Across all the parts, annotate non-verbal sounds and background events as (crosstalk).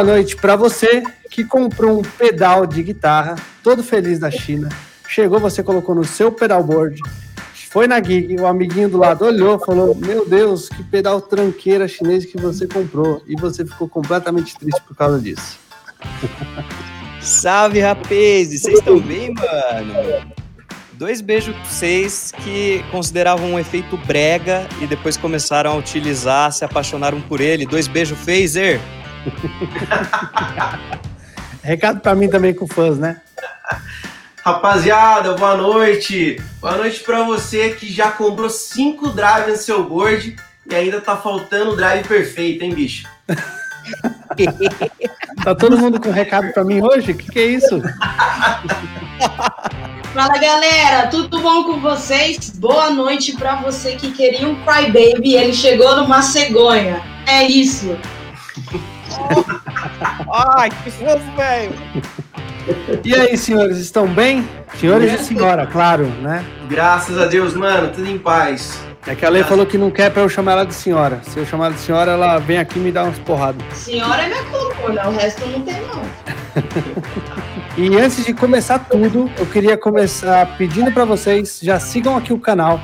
boa noite para você que comprou um pedal de guitarra, todo feliz da China. Chegou, você colocou no seu pedalboard, foi na gig, o amiguinho do lado olhou, falou: Meu Deus, que pedal tranqueira chinês que você comprou. E você ficou completamente triste por causa disso. (laughs) Salve, rapazes! Vocês estão bem, mano? Dois beijos pra vocês que consideravam um efeito brega e depois começaram a utilizar, se apaixonaram por ele. Dois beijos, Phaser! (laughs) Recado para mim também com fãs, né? Rapaziada, boa noite. Boa noite para você que já comprou cinco drives no seu board e ainda tá faltando o drive perfeito, hein, bicho? (laughs) tá todo mundo com recado para mim hoje? O que, que é isso? (laughs) Fala galera, tudo bom com vocês? Boa noite para você que queria um Crybaby, ele chegou numa cegonha. É isso. (laughs) Ai, que fofo, velho. E aí, senhores, estão bem? Senhores e senhora, claro, né? Graças a Deus, mano, tudo em paz. É que a Lei falou que não quer pra eu chamar ela de senhora. Se eu chamar ela de senhora, ela vem aqui e me dá umas porradas. Senhora é minha coluna, o resto não tem, não. (laughs) e antes de começar tudo, eu queria começar pedindo para vocês, já sigam aqui o canal,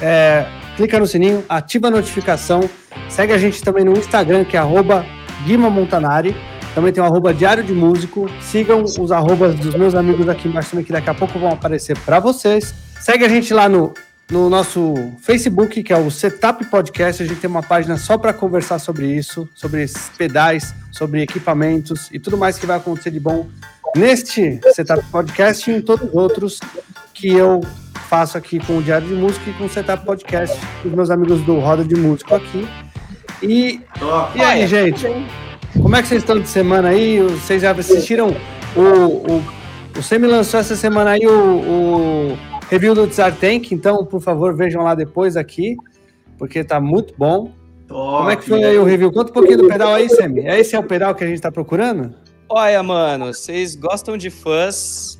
é, clica no sininho, ativa a notificação, segue a gente também no Instagram, que é arroba Guima Montanari. Também tem o arroba Diário de Músico. Sigam os arrobas dos meus amigos aqui embaixo também, que daqui a pouco vão aparecer para vocês. Segue a gente lá no, no nosso Facebook, que é o Setup Podcast. A gente tem uma página só para conversar sobre isso, sobre esses pedais, sobre equipamentos e tudo mais que vai acontecer de bom neste Setup Podcast e em todos os outros que eu faço aqui com o Diário de Música e com o Setup Podcast, os meus amigos do Roda de Músico aqui. E, e aí, gente? Como é que vocês estão de semana aí? Vocês já assistiram o. O, o Semi lançou essa semana aí o, o review do Tsar Tank, então, por favor, vejam lá depois aqui, porque tá muito bom. Top. Como é que foi aí o review? Conta um pouquinho do pedal aí, Semi. Esse é o pedal que a gente tá procurando? Olha, mano, vocês gostam de fãs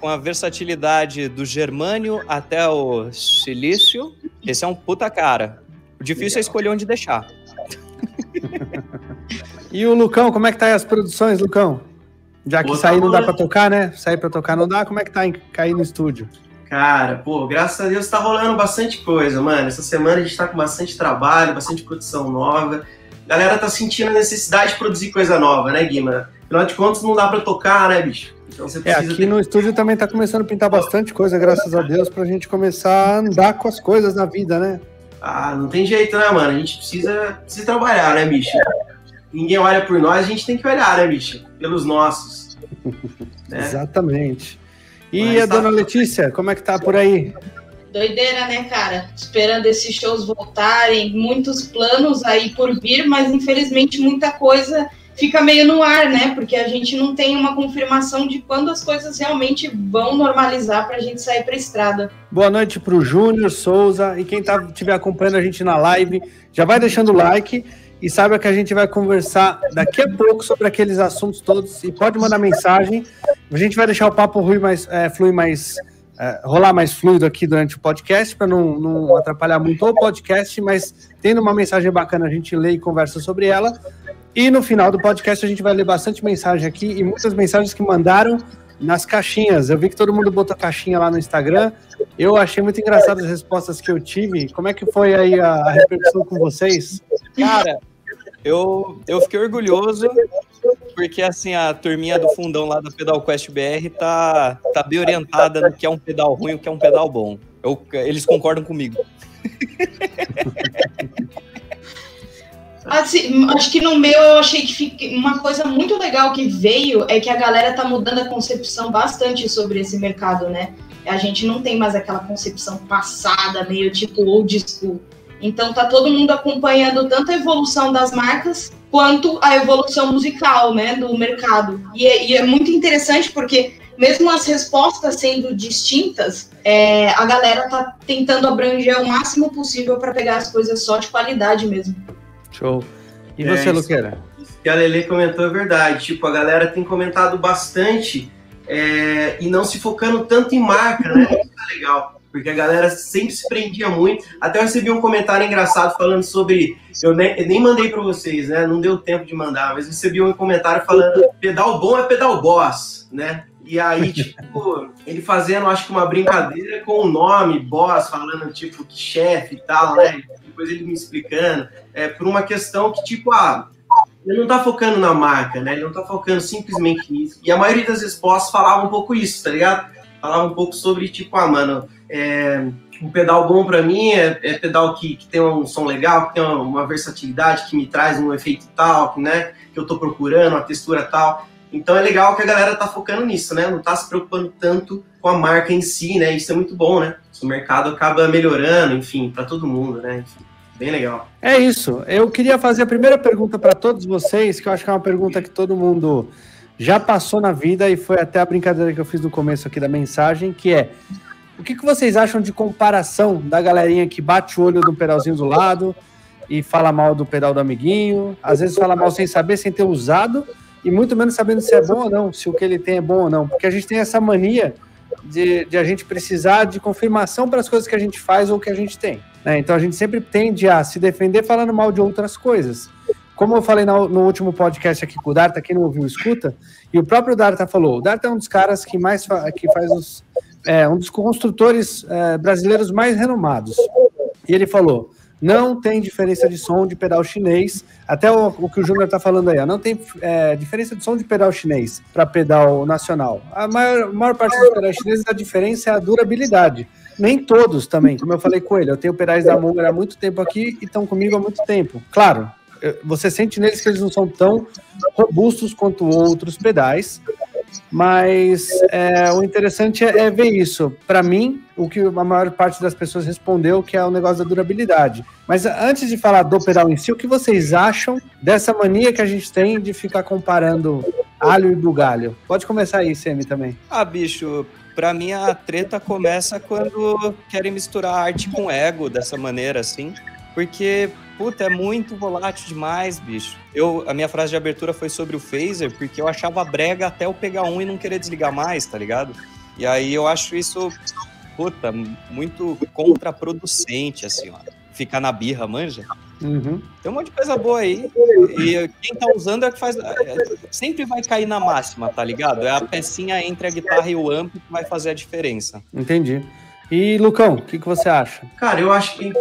com a versatilidade do germânio até o silício? Esse é um puta cara. O difícil é escolher onde deixar. E o Lucão, como é que tá aí as produções, Lucão? Já que sair tá não dá para tocar, né? Sair para tocar não dá, como é que tá cair no estúdio? Cara, pô, graças a Deus tá rolando bastante coisa, mano. Essa semana a gente tá com bastante trabalho, bastante produção nova. A galera tá sentindo a necessidade de produzir coisa nova, né, Guima? Afinal de contas, não dá para tocar, né, bicho? Então você precisa. É, aqui ter... no estúdio também tá começando a pintar bastante coisa, graças a Deus, pra gente começar a andar com as coisas na vida, né? Ah, não tem jeito, né, mano? A gente precisa, precisa trabalhar, né, bicho? Ninguém olha por nós, a gente tem que olhar, né, bicho? Pelos nossos. (laughs) né? Exatamente. E Mas a tá... dona Letícia, como é que tá por aí? Doideira, né, cara? Esperando esses shows voltarem, muitos planos aí por vir, mas infelizmente muita coisa fica meio no ar, né? Porque a gente não tem uma confirmação de quando as coisas realmente vão normalizar para a gente sair para a estrada. Boa noite para o Júnior Souza e quem tá estiver acompanhando a gente na live, já vai deixando o like e saiba que a gente vai conversar daqui a pouco sobre aqueles assuntos todos e pode mandar mensagem. A gente vai deixar o papo fluir mais, é, fluir mais é, rolar mais fluido aqui durante o podcast para não, não atrapalhar muito o podcast, mas tendo uma mensagem bacana a gente lê e conversa sobre ela. E no final do podcast a gente vai ler bastante mensagem aqui e muitas mensagens que mandaram nas caixinhas. Eu vi que todo mundo botou caixinha lá no Instagram. Eu achei muito engraçado as respostas que eu tive. Como é que foi aí a, repercussão com vocês? Cara, eu, eu fiquei orgulhoso porque assim a turminha do fundão lá da Pedal Quest BR tá, tá bem orientada no que é um pedal ruim o que é um pedal bom. Eu, eles concordam comigo. (laughs) Assim, acho que no meu eu achei que fique... uma coisa muito legal que veio é que a galera tá mudando a concepção bastante sobre esse mercado, né? A gente não tem mais aquela concepção passada, meio tipo old school. Então tá todo mundo acompanhando tanto a evolução das marcas quanto a evolução musical, né, do mercado. E é, e é muito interessante porque mesmo as respostas sendo distintas, é, a galera tá tentando abranger o máximo possível para pegar as coisas só de qualidade mesmo. Show. E é, você, Luqueira? que a Lele comentou é verdade. Tipo, a galera tem comentado bastante é, e não se focando tanto em marca, né? Isso (laughs) é legal. porque a galera sempre se prendia muito. Até eu recebi um comentário engraçado falando sobre. Eu nem, eu nem mandei para vocês, né? Não deu tempo de mandar, mas recebi um comentário falando: pedal bom é pedal boss, né? E aí, tipo, ele fazendo, acho que uma brincadeira com o nome, boss, falando, tipo, que chefe e tal, né? Depois ele me explicando. É por uma questão que, tipo, ah, ele não tá focando na marca, né? Ele não tá focando simplesmente nisso. E a maioria das respostas falava um pouco isso, tá ligado? Falava um pouco sobre, tipo, ah, mano, é, um pedal bom para mim é, é pedal que, que, tem um som legal, que tem uma, uma, versatilidade, que me traz um efeito tal, né? Que eu tô procurando, uma textura tal. Então é legal que a galera tá focando nisso, né? Não tá se preocupando tanto com a marca em si, né? Isso é muito bom, né? O mercado acaba melhorando, enfim, para todo mundo, né? Enfim, bem legal. É isso. Eu queria fazer a primeira pergunta para todos vocês, que eu acho que é uma pergunta que todo mundo já passou na vida e foi até a brincadeira que eu fiz no começo aqui da mensagem, que é o que, que vocês acham de comparação da galerinha que bate o olho do pedalzinho do lado e fala mal do pedal do amiguinho, às vezes fala mal sem saber, sem ter usado, e muito menos sabendo se é bom ou não, se o que ele tem é bom ou não, porque a gente tem essa mania de, de a gente precisar de confirmação para as coisas que a gente faz ou que a gente tem. Né? Então a gente sempre tende a se defender falando mal de outras coisas. Como eu falei no, no último podcast aqui com o Darta, quem não ouviu, escuta, e o próprio Darta falou, o Darta é um dos caras que mais fa que faz os, é, um dos construtores é, brasileiros mais renomados. E ele falou, não tem diferença de som de pedal chinês. Até o, o que o Júnior está falando aí, ó, não tem é, diferença de som de pedal chinês para pedal nacional. A maior, maior parte dos pedais chineses, a diferença é a durabilidade. Nem todos também, como eu falei com ele. Eu tenho pedais da Munger há muito tempo aqui e estão comigo há muito tempo. Claro, você sente neles que eles não são tão robustos quanto outros pedais, mas é, o interessante é, é ver isso. Para mim, o que a maior parte das pessoas respondeu que é o negócio da durabilidade. Mas antes de falar do pedal em si, o que vocês acham dessa mania que a gente tem de ficar comparando alho e bugalho? Pode começar aí, Semi, também. Ah, bicho, Pra mim, a treta começa quando querem misturar arte com ego dessa maneira, assim. Porque, puta, é muito volátil demais, bicho. Eu, a minha frase de abertura foi sobre o phaser, porque eu achava brega até eu pegar um e não querer desligar mais, tá ligado? E aí eu acho isso, puta, muito contraproducente, assim, ó. Ficar na birra, manja. Uhum. Tem um monte de coisa boa aí. E quem tá usando é que faz. É, sempre vai cair na máxima, tá ligado? É a pecinha entre a guitarra e o amp que vai fazer a diferença. Entendi. E Lucão, o que, que você acha? Cara, eu acho que,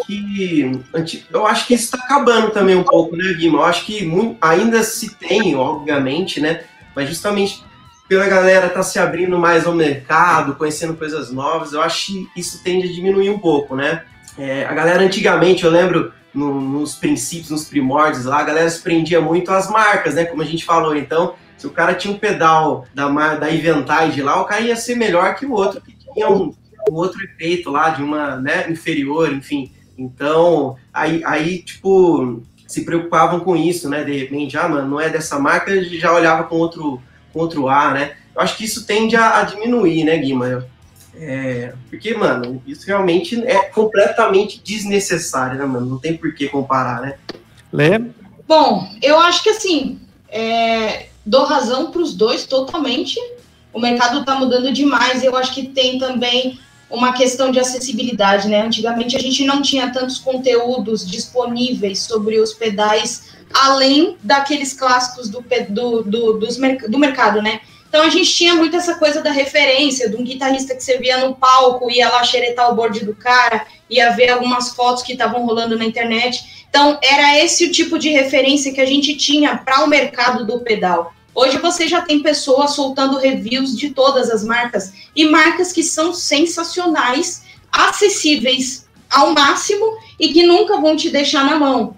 eu acho que isso está acabando também um pouco, né, Guima? Eu acho que muito, ainda se tem, obviamente, né? Mas justamente pela galera tá se abrindo mais ao mercado, conhecendo coisas novas, eu acho que isso tende a diminuir um pouco, né? É, a galera antigamente, eu lembro no, nos princípios, nos primórdios lá, a galera se prendia muito às marcas, né? Como a gente falou, então, se o cara tinha um pedal da, da Eventage lá, o cara ia ser melhor que o outro, que tinha um um outro efeito lá de uma, né, inferior, enfim. Então, aí, aí, tipo, se preocupavam com isso, né? De repente, ah, mano, não é dessa marca, já olhava com outro, com outro ar, né? Eu acho que isso tende a, a diminuir, né, Guima? É, porque, mano, isso realmente é completamente desnecessário, né, mano? Não tem por que comparar, né? Lê? Bom, eu acho que assim, é, dou razão para os dois totalmente. O mercado está mudando demais. Eu acho que tem também uma questão de acessibilidade, né? Antigamente a gente não tinha tantos conteúdos disponíveis sobre os pedais, além daqueles clássicos do, do, do, dos, do mercado, né? Então a gente tinha muito essa coisa da referência, de um guitarrista que você via no palco, ia lá xeretar o board do cara, ia ver algumas fotos que estavam rolando na internet. Então era esse o tipo de referência que a gente tinha para o mercado do pedal. Hoje você já tem pessoas soltando reviews de todas as marcas e marcas que são sensacionais, acessíveis ao máximo e que nunca vão te deixar na mão.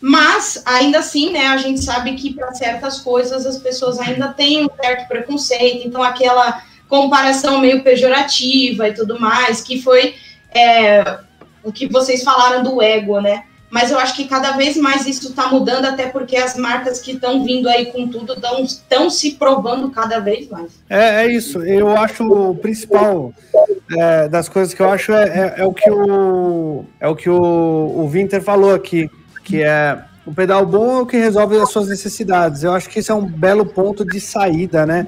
Mas ainda assim, né, a gente sabe que para certas coisas as pessoas ainda têm um certo preconceito, então aquela comparação meio pejorativa e tudo mais, que foi é, o que vocês falaram do ego, né? Mas eu acho que cada vez mais isso está mudando, até porque as marcas que estão vindo aí com tudo estão se provando cada vez mais. É, é isso. Eu acho o principal é, das coisas que eu acho é, é, é, o que o é o que o, o Winter falou aqui, que é o pedal bom é o que resolve as suas necessidades. Eu acho que isso é um belo ponto de saída, né?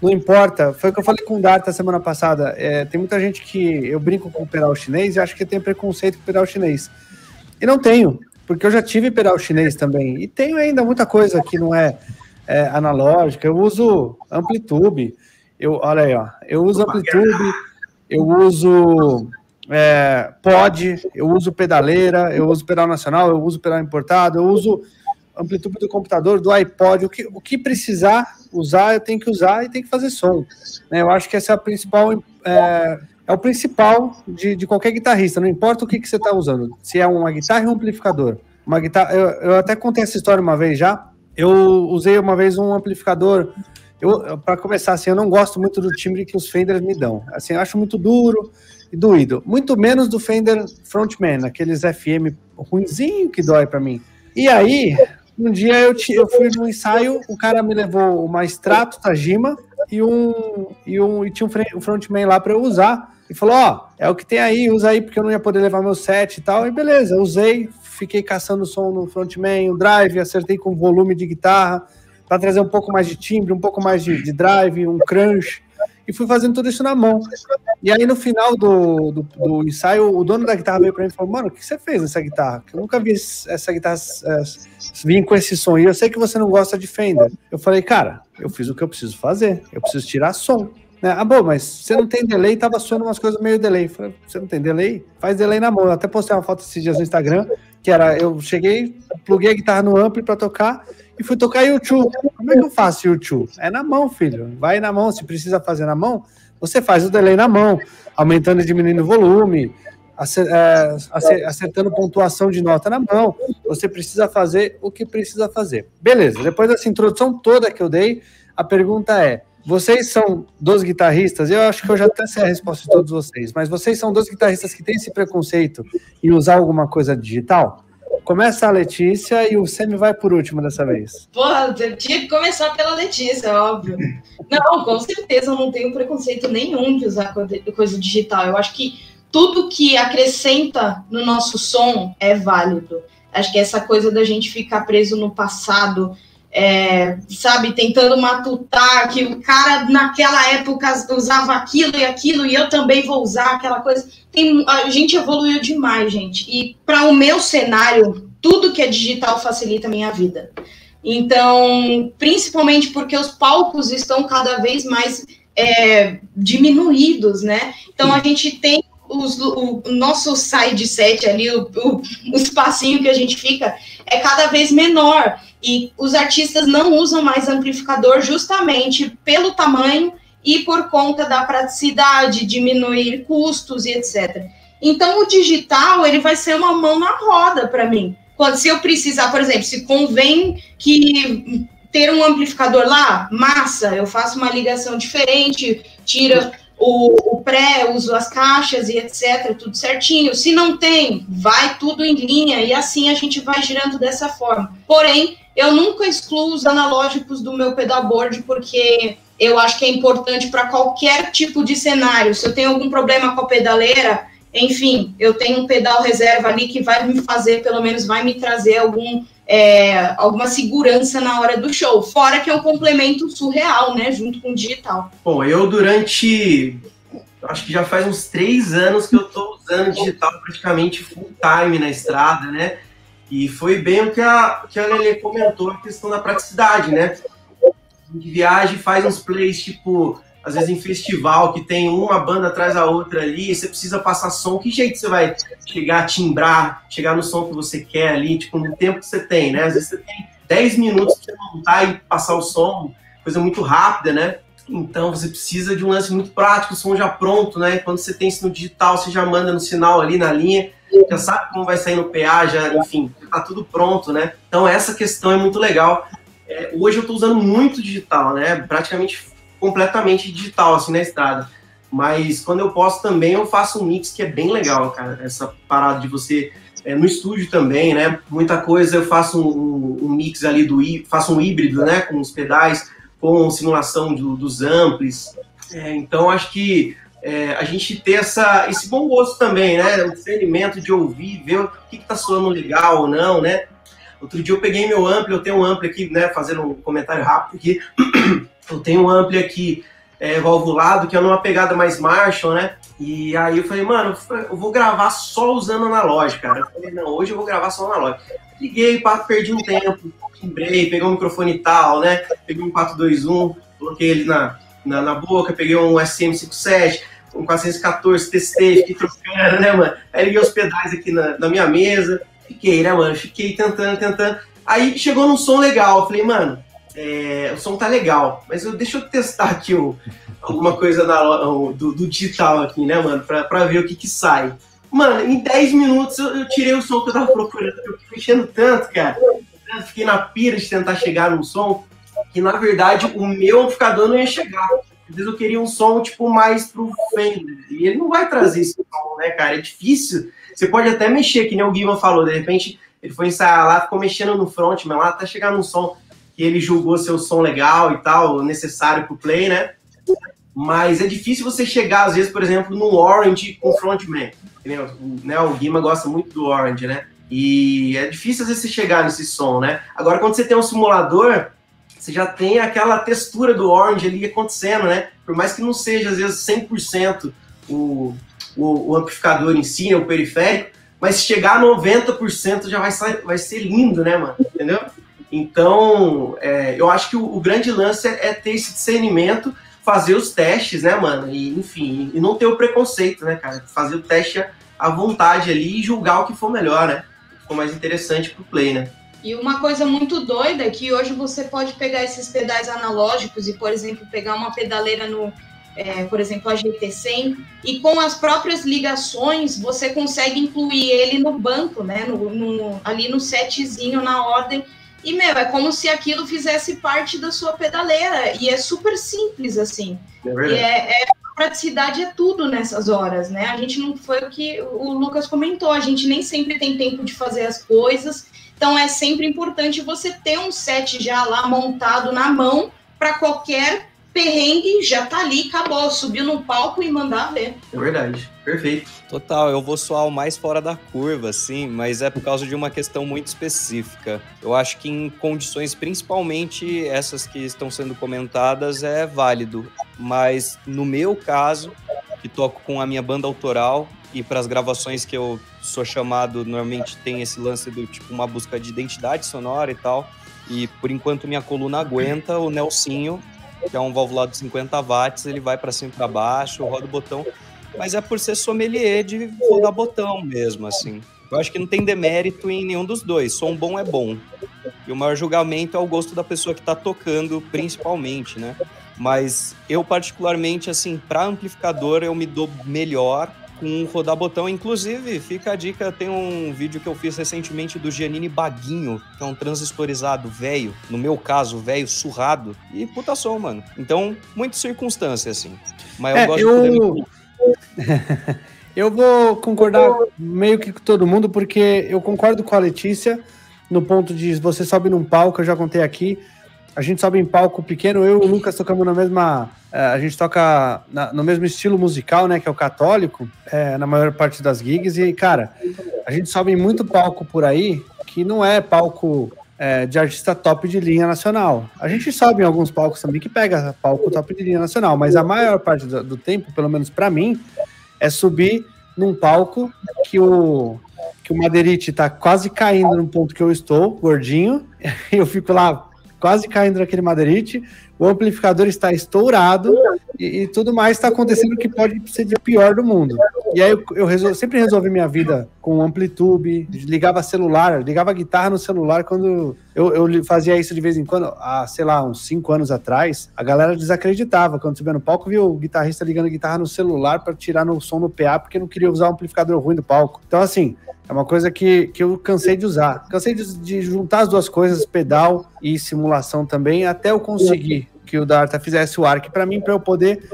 não importa. Foi o que eu falei com o Darta semana passada. É, tem muita gente que eu brinco com o pedal chinês e acho que tem preconceito com o pedal chinês. E não tenho, porque eu já tive pedal chinês também. E tenho ainda muita coisa que não é, é analógica. Eu uso Amplitube. Eu, olha aí, ó. Eu uso Amplitube, eu uso é, pod, eu uso pedaleira, eu uso pedal nacional, eu uso pedal importado, eu uso amplitude do computador, do iPod, o que, o que precisar usar, eu tenho que usar e tem que fazer som. Né? Eu acho que essa é a principal. É, é o principal de, de qualquer guitarrista, não importa o que, que você está usando, se é uma guitarra ou um amplificador. Uma guitarra, eu, eu até contei essa história uma vez já. Eu usei uma vez um amplificador. Para começar, assim, eu não gosto muito do timbre que os Fenders me dão. Assim, eu acho muito duro e doído. Muito menos do Fender Frontman, aqueles FM ruinzinho que dói para mim. E aí, um dia eu, eu fui no ensaio, o cara me levou uma extrato Tajima e um e um e tinha um frontman lá para eu usar e falou: "Ó, oh, é o que tem aí, usa aí porque eu não ia poder levar meu set e tal". E beleza, usei, fiquei caçando som no frontman, o drive, acertei com volume de guitarra para trazer um pouco mais de timbre, um pouco mais de, de drive, um crunch e fui fazendo tudo isso na mão. E aí, no final do, do, do ensaio, o dono da guitarra veio para mim e falou: Mano, o que você fez nessa guitarra? Eu nunca vi essa guitarra é, vir com esse som. E eu sei que você não gosta de Fender. Eu falei: Cara, eu fiz o que eu preciso fazer. Eu preciso tirar som. Né? Ah, bom, mas você não tem delay, tava soando umas coisas meio delay. Falei, você não tem delay? Faz delay na mão. Eu até postei uma foto esses dias no Instagram, que era, eu cheguei, pluguei a guitarra no ampli para tocar, e fui tocar YouTube. Como é que eu faço YouTube? É na mão, filho. Vai na mão. Se precisa fazer na mão, você faz o delay na mão, aumentando e diminuindo o volume, é, acertando pontuação de nota na mão. Você precisa fazer o que precisa fazer. Beleza. Depois dessa introdução toda que eu dei, a pergunta é: vocês são dos guitarristas? Eu acho que eu já até sei a resposta de todos vocês, mas vocês são dos guitarristas que têm esse preconceito em usar alguma coisa digital? Começa a Letícia e o Semi vai por último dessa vez. Porra, tinha que começar pela Letícia, óbvio. Não, com certeza eu não tenho preconceito nenhum de usar coisa digital. Eu acho que tudo que acrescenta no nosso som é válido. Acho que essa coisa da gente ficar preso no passado, é, sabe, tentando matutar que o cara naquela época usava aquilo e aquilo e eu também vou usar aquela coisa. Tem, a gente evoluiu demais, gente. E para o meu cenário, tudo que é digital facilita a minha vida. Então, principalmente porque os palcos estão cada vez mais é, diminuídos, né? Então a gente tem os, o, nosso side set ali, o, o, o espacinho que a gente fica, é cada vez menor. E os artistas não usam mais amplificador justamente pelo tamanho e por conta da praticidade, diminuir custos e etc. Então, o digital ele vai ser uma mão na roda para mim. Quando se eu precisar, por exemplo, se convém que ter um amplificador lá, massa, eu faço uma ligação diferente, tira o, o pré, uso as caixas e etc, tudo certinho. Se não tem, vai tudo em linha e assim a gente vai girando dessa forma. Porém, eu nunca excluo os analógicos do meu pedalboard porque eu acho que é importante para qualquer tipo de cenário. Se eu tenho algum problema com a pedaleira, enfim, eu tenho um pedal reserva ali que vai me fazer, pelo menos vai me trazer algum é, alguma segurança na hora do show. Fora que é um complemento surreal, né? Junto com o digital. Bom, eu durante. Acho que já faz uns três anos que eu estou usando digital praticamente full time na estrada, né? E foi bem o que a, que a Lele comentou, a questão da praticidade, né? De viagem, faz uns plays tipo às vezes em festival, que tem uma banda atrás da outra ali, você precisa passar som, que jeito você vai chegar a timbrar, chegar no som que você quer ali, tipo, no tempo que você tem, né? Às vezes você tem 10 minutos para montar e passar o som, coisa muito rápida, né? Então você precisa de um lance muito prático, o som já pronto, né? Quando você tem isso no digital, você já manda no sinal ali na linha, já sabe como vai sair no PA, já, enfim, tá tudo pronto, né? Então essa questão é muito legal. É, hoje eu estou usando muito digital, né? Praticamente completamente digital, assim, na estrada. Mas quando eu posso também, eu faço um mix que é bem legal, cara. Essa parada de você. É, no estúdio também, né? Muita coisa eu faço um, um, mix ali do. faço um híbrido, né? Com os pedais, com simulação do, dos amplis. É, então acho que é, a gente ter essa, esse bom gosto também, né? O discernimento de ouvir, ver o que, está soando legal ou não, né? Outro dia eu peguei meu ampli, eu tenho um ampli aqui, né, fazendo um comentário rápido aqui. (clears throat) eu tenho um ampli aqui é, valvulado, que é numa pegada mais Marshall, né? E aí eu falei, mano, eu vou gravar só usando analógico, cara. Eu falei, não, hoje eu vou gravar só analógico. Liguei, perdi um tempo, timbrei, peguei um microfone e tal, né? Peguei um 421, coloquei ele na, na, na boca, peguei um SM57, um 414, testei, fiquei trocando, né, mano? Aí liguei os pedais aqui na, na minha mesa, fiquei, né, mano? Fiquei tentando, tentando. Aí chegou num som legal, eu falei, mano, é, o som tá legal, mas eu, deixa eu testar aqui o, alguma coisa na, o, do, do, digital aqui, né, mano, pra, pra ver o que que sai. Mano, em 10 minutos eu, eu, tirei o som que eu tava procurando, eu fiquei mexendo tanto, cara. Eu fiquei na pira de tentar chegar num som que, na verdade, o meu amplificador não ia chegar. Às vezes eu queria um som, tipo, mais pro Fender. E ele não vai trazer esse som, né, cara? É difícil. Você pode até mexer, que nem o Guiman falou, de repente ele foi ensaiar lá, ficou mexendo no front, mas lá até chegar num som que ele julgou ser o som legal e tal, necessário para o play, né? Mas é difícil você chegar, às vezes, por exemplo, no Orange com frontman. Né? O Guima gosta muito do Orange, né? E é difícil, às vezes, você chegar nesse som, né? Agora, quando você tem um simulador, você já tem aquela textura do Orange ali acontecendo, né? Por mais que não seja, às vezes, 100% o, o, o amplificador em si, né? o periférico, mas se chegar a 90% já vai, vai ser lindo, né, mano? Entendeu? Então, é, eu acho que o, o grande lance é, é, ter esse discernimento, fazer os testes, né, mano? E, enfim, e não ter o preconceito, né, cara? Fazer o teste à vontade ali e julgar o que for melhor, né? For mais interessante pro play, né? E uma coisa muito doida é que hoje você pode pegar esses pedais analógicos e, por exemplo, pegar uma pedaleira no, é, por exemplo, a GT100, e com as próprias ligações você consegue incluir ele no banco, né? No, no, ali no setzinho na ordem e, meu, é como se aquilo fizesse parte da sua pedaleira. E é super simples, assim. É e é, é, praticidade é tudo nessas horas, né? A gente não foi o que o Lucas comentou, a gente nem sempre tem tempo de fazer as coisas. Então é sempre importante você ter um set já lá montado na mão para qualquer perrengue já tá ali, acabou, subiu no palco e mandar ver. É verdade, perfeito. Total, eu vou soar o mais fora da curva, sim, mas é por causa de uma questão muito específica. Eu acho que em condições, principalmente essas que estão sendo comentadas, é válido. Mas no meu caso, que toco com a minha banda autoral e para as gravações que eu sou chamado, normalmente tem esse lance do tipo uma busca de identidade sonora e tal. E por enquanto minha coluna aguenta, o Nelsinho que é um valvulado de 50 watts, ele vai para cima e para baixo, roda o botão, mas é por ser sommelier de rodar botão mesmo, assim. Eu acho que não tem demérito em nenhum dos dois. Som bom é bom. E o maior julgamento é o gosto da pessoa que está tocando, principalmente, né? Mas eu, particularmente, assim, para amplificador, eu me dou melhor com rodar botão. Inclusive, fica a dica, tem um vídeo que eu fiz recentemente do Giannini Baguinho, que é um transistorizado velho, no meu caso, velho, surrado, e puta som, mano. Então, muita circunstância, assim. Mas eu é, gosto eu... de poder... (laughs) eu vou concordar meio que com todo mundo, porque eu concordo com a Letícia no ponto de você sobe num palco, eu já contei aqui, a gente sobe em palco pequeno, eu e o Lucas tocamos na mesma. É, a gente toca na, no mesmo estilo musical, né? Que é o católico, é, na maior parte das gigs. E, cara, a gente sobe em muito palco por aí que não é palco é, de artista top de linha nacional. A gente sobe em alguns palcos também que pega palco top de linha nacional, mas a maior parte do, do tempo, pelo menos para mim, é subir num palco que o, que o Madeirite tá quase caindo no ponto que eu estou, gordinho, (laughs) eu fico lá quase caindo naquele madeirite, o amplificador está estourado e, e tudo mais está acontecendo que pode ser de pior do mundo. E aí eu, eu resol, sempre resolvi minha vida com amplitude, ligava celular, ligava guitarra no celular quando eu, eu, fazia isso de vez em quando, há, sei lá, uns cinco anos atrás, a galera desacreditava. Quando subia no palco, viu o guitarrista ligando guitarra no celular para tirar no som no PA, porque não queria usar o amplificador ruim do palco. Então, assim, é uma coisa que, que eu cansei de usar. Cansei de, de juntar as duas coisas, pedal e simulação também, até eu conseguir que o Darta fizesse o ARC para mim, para eu poder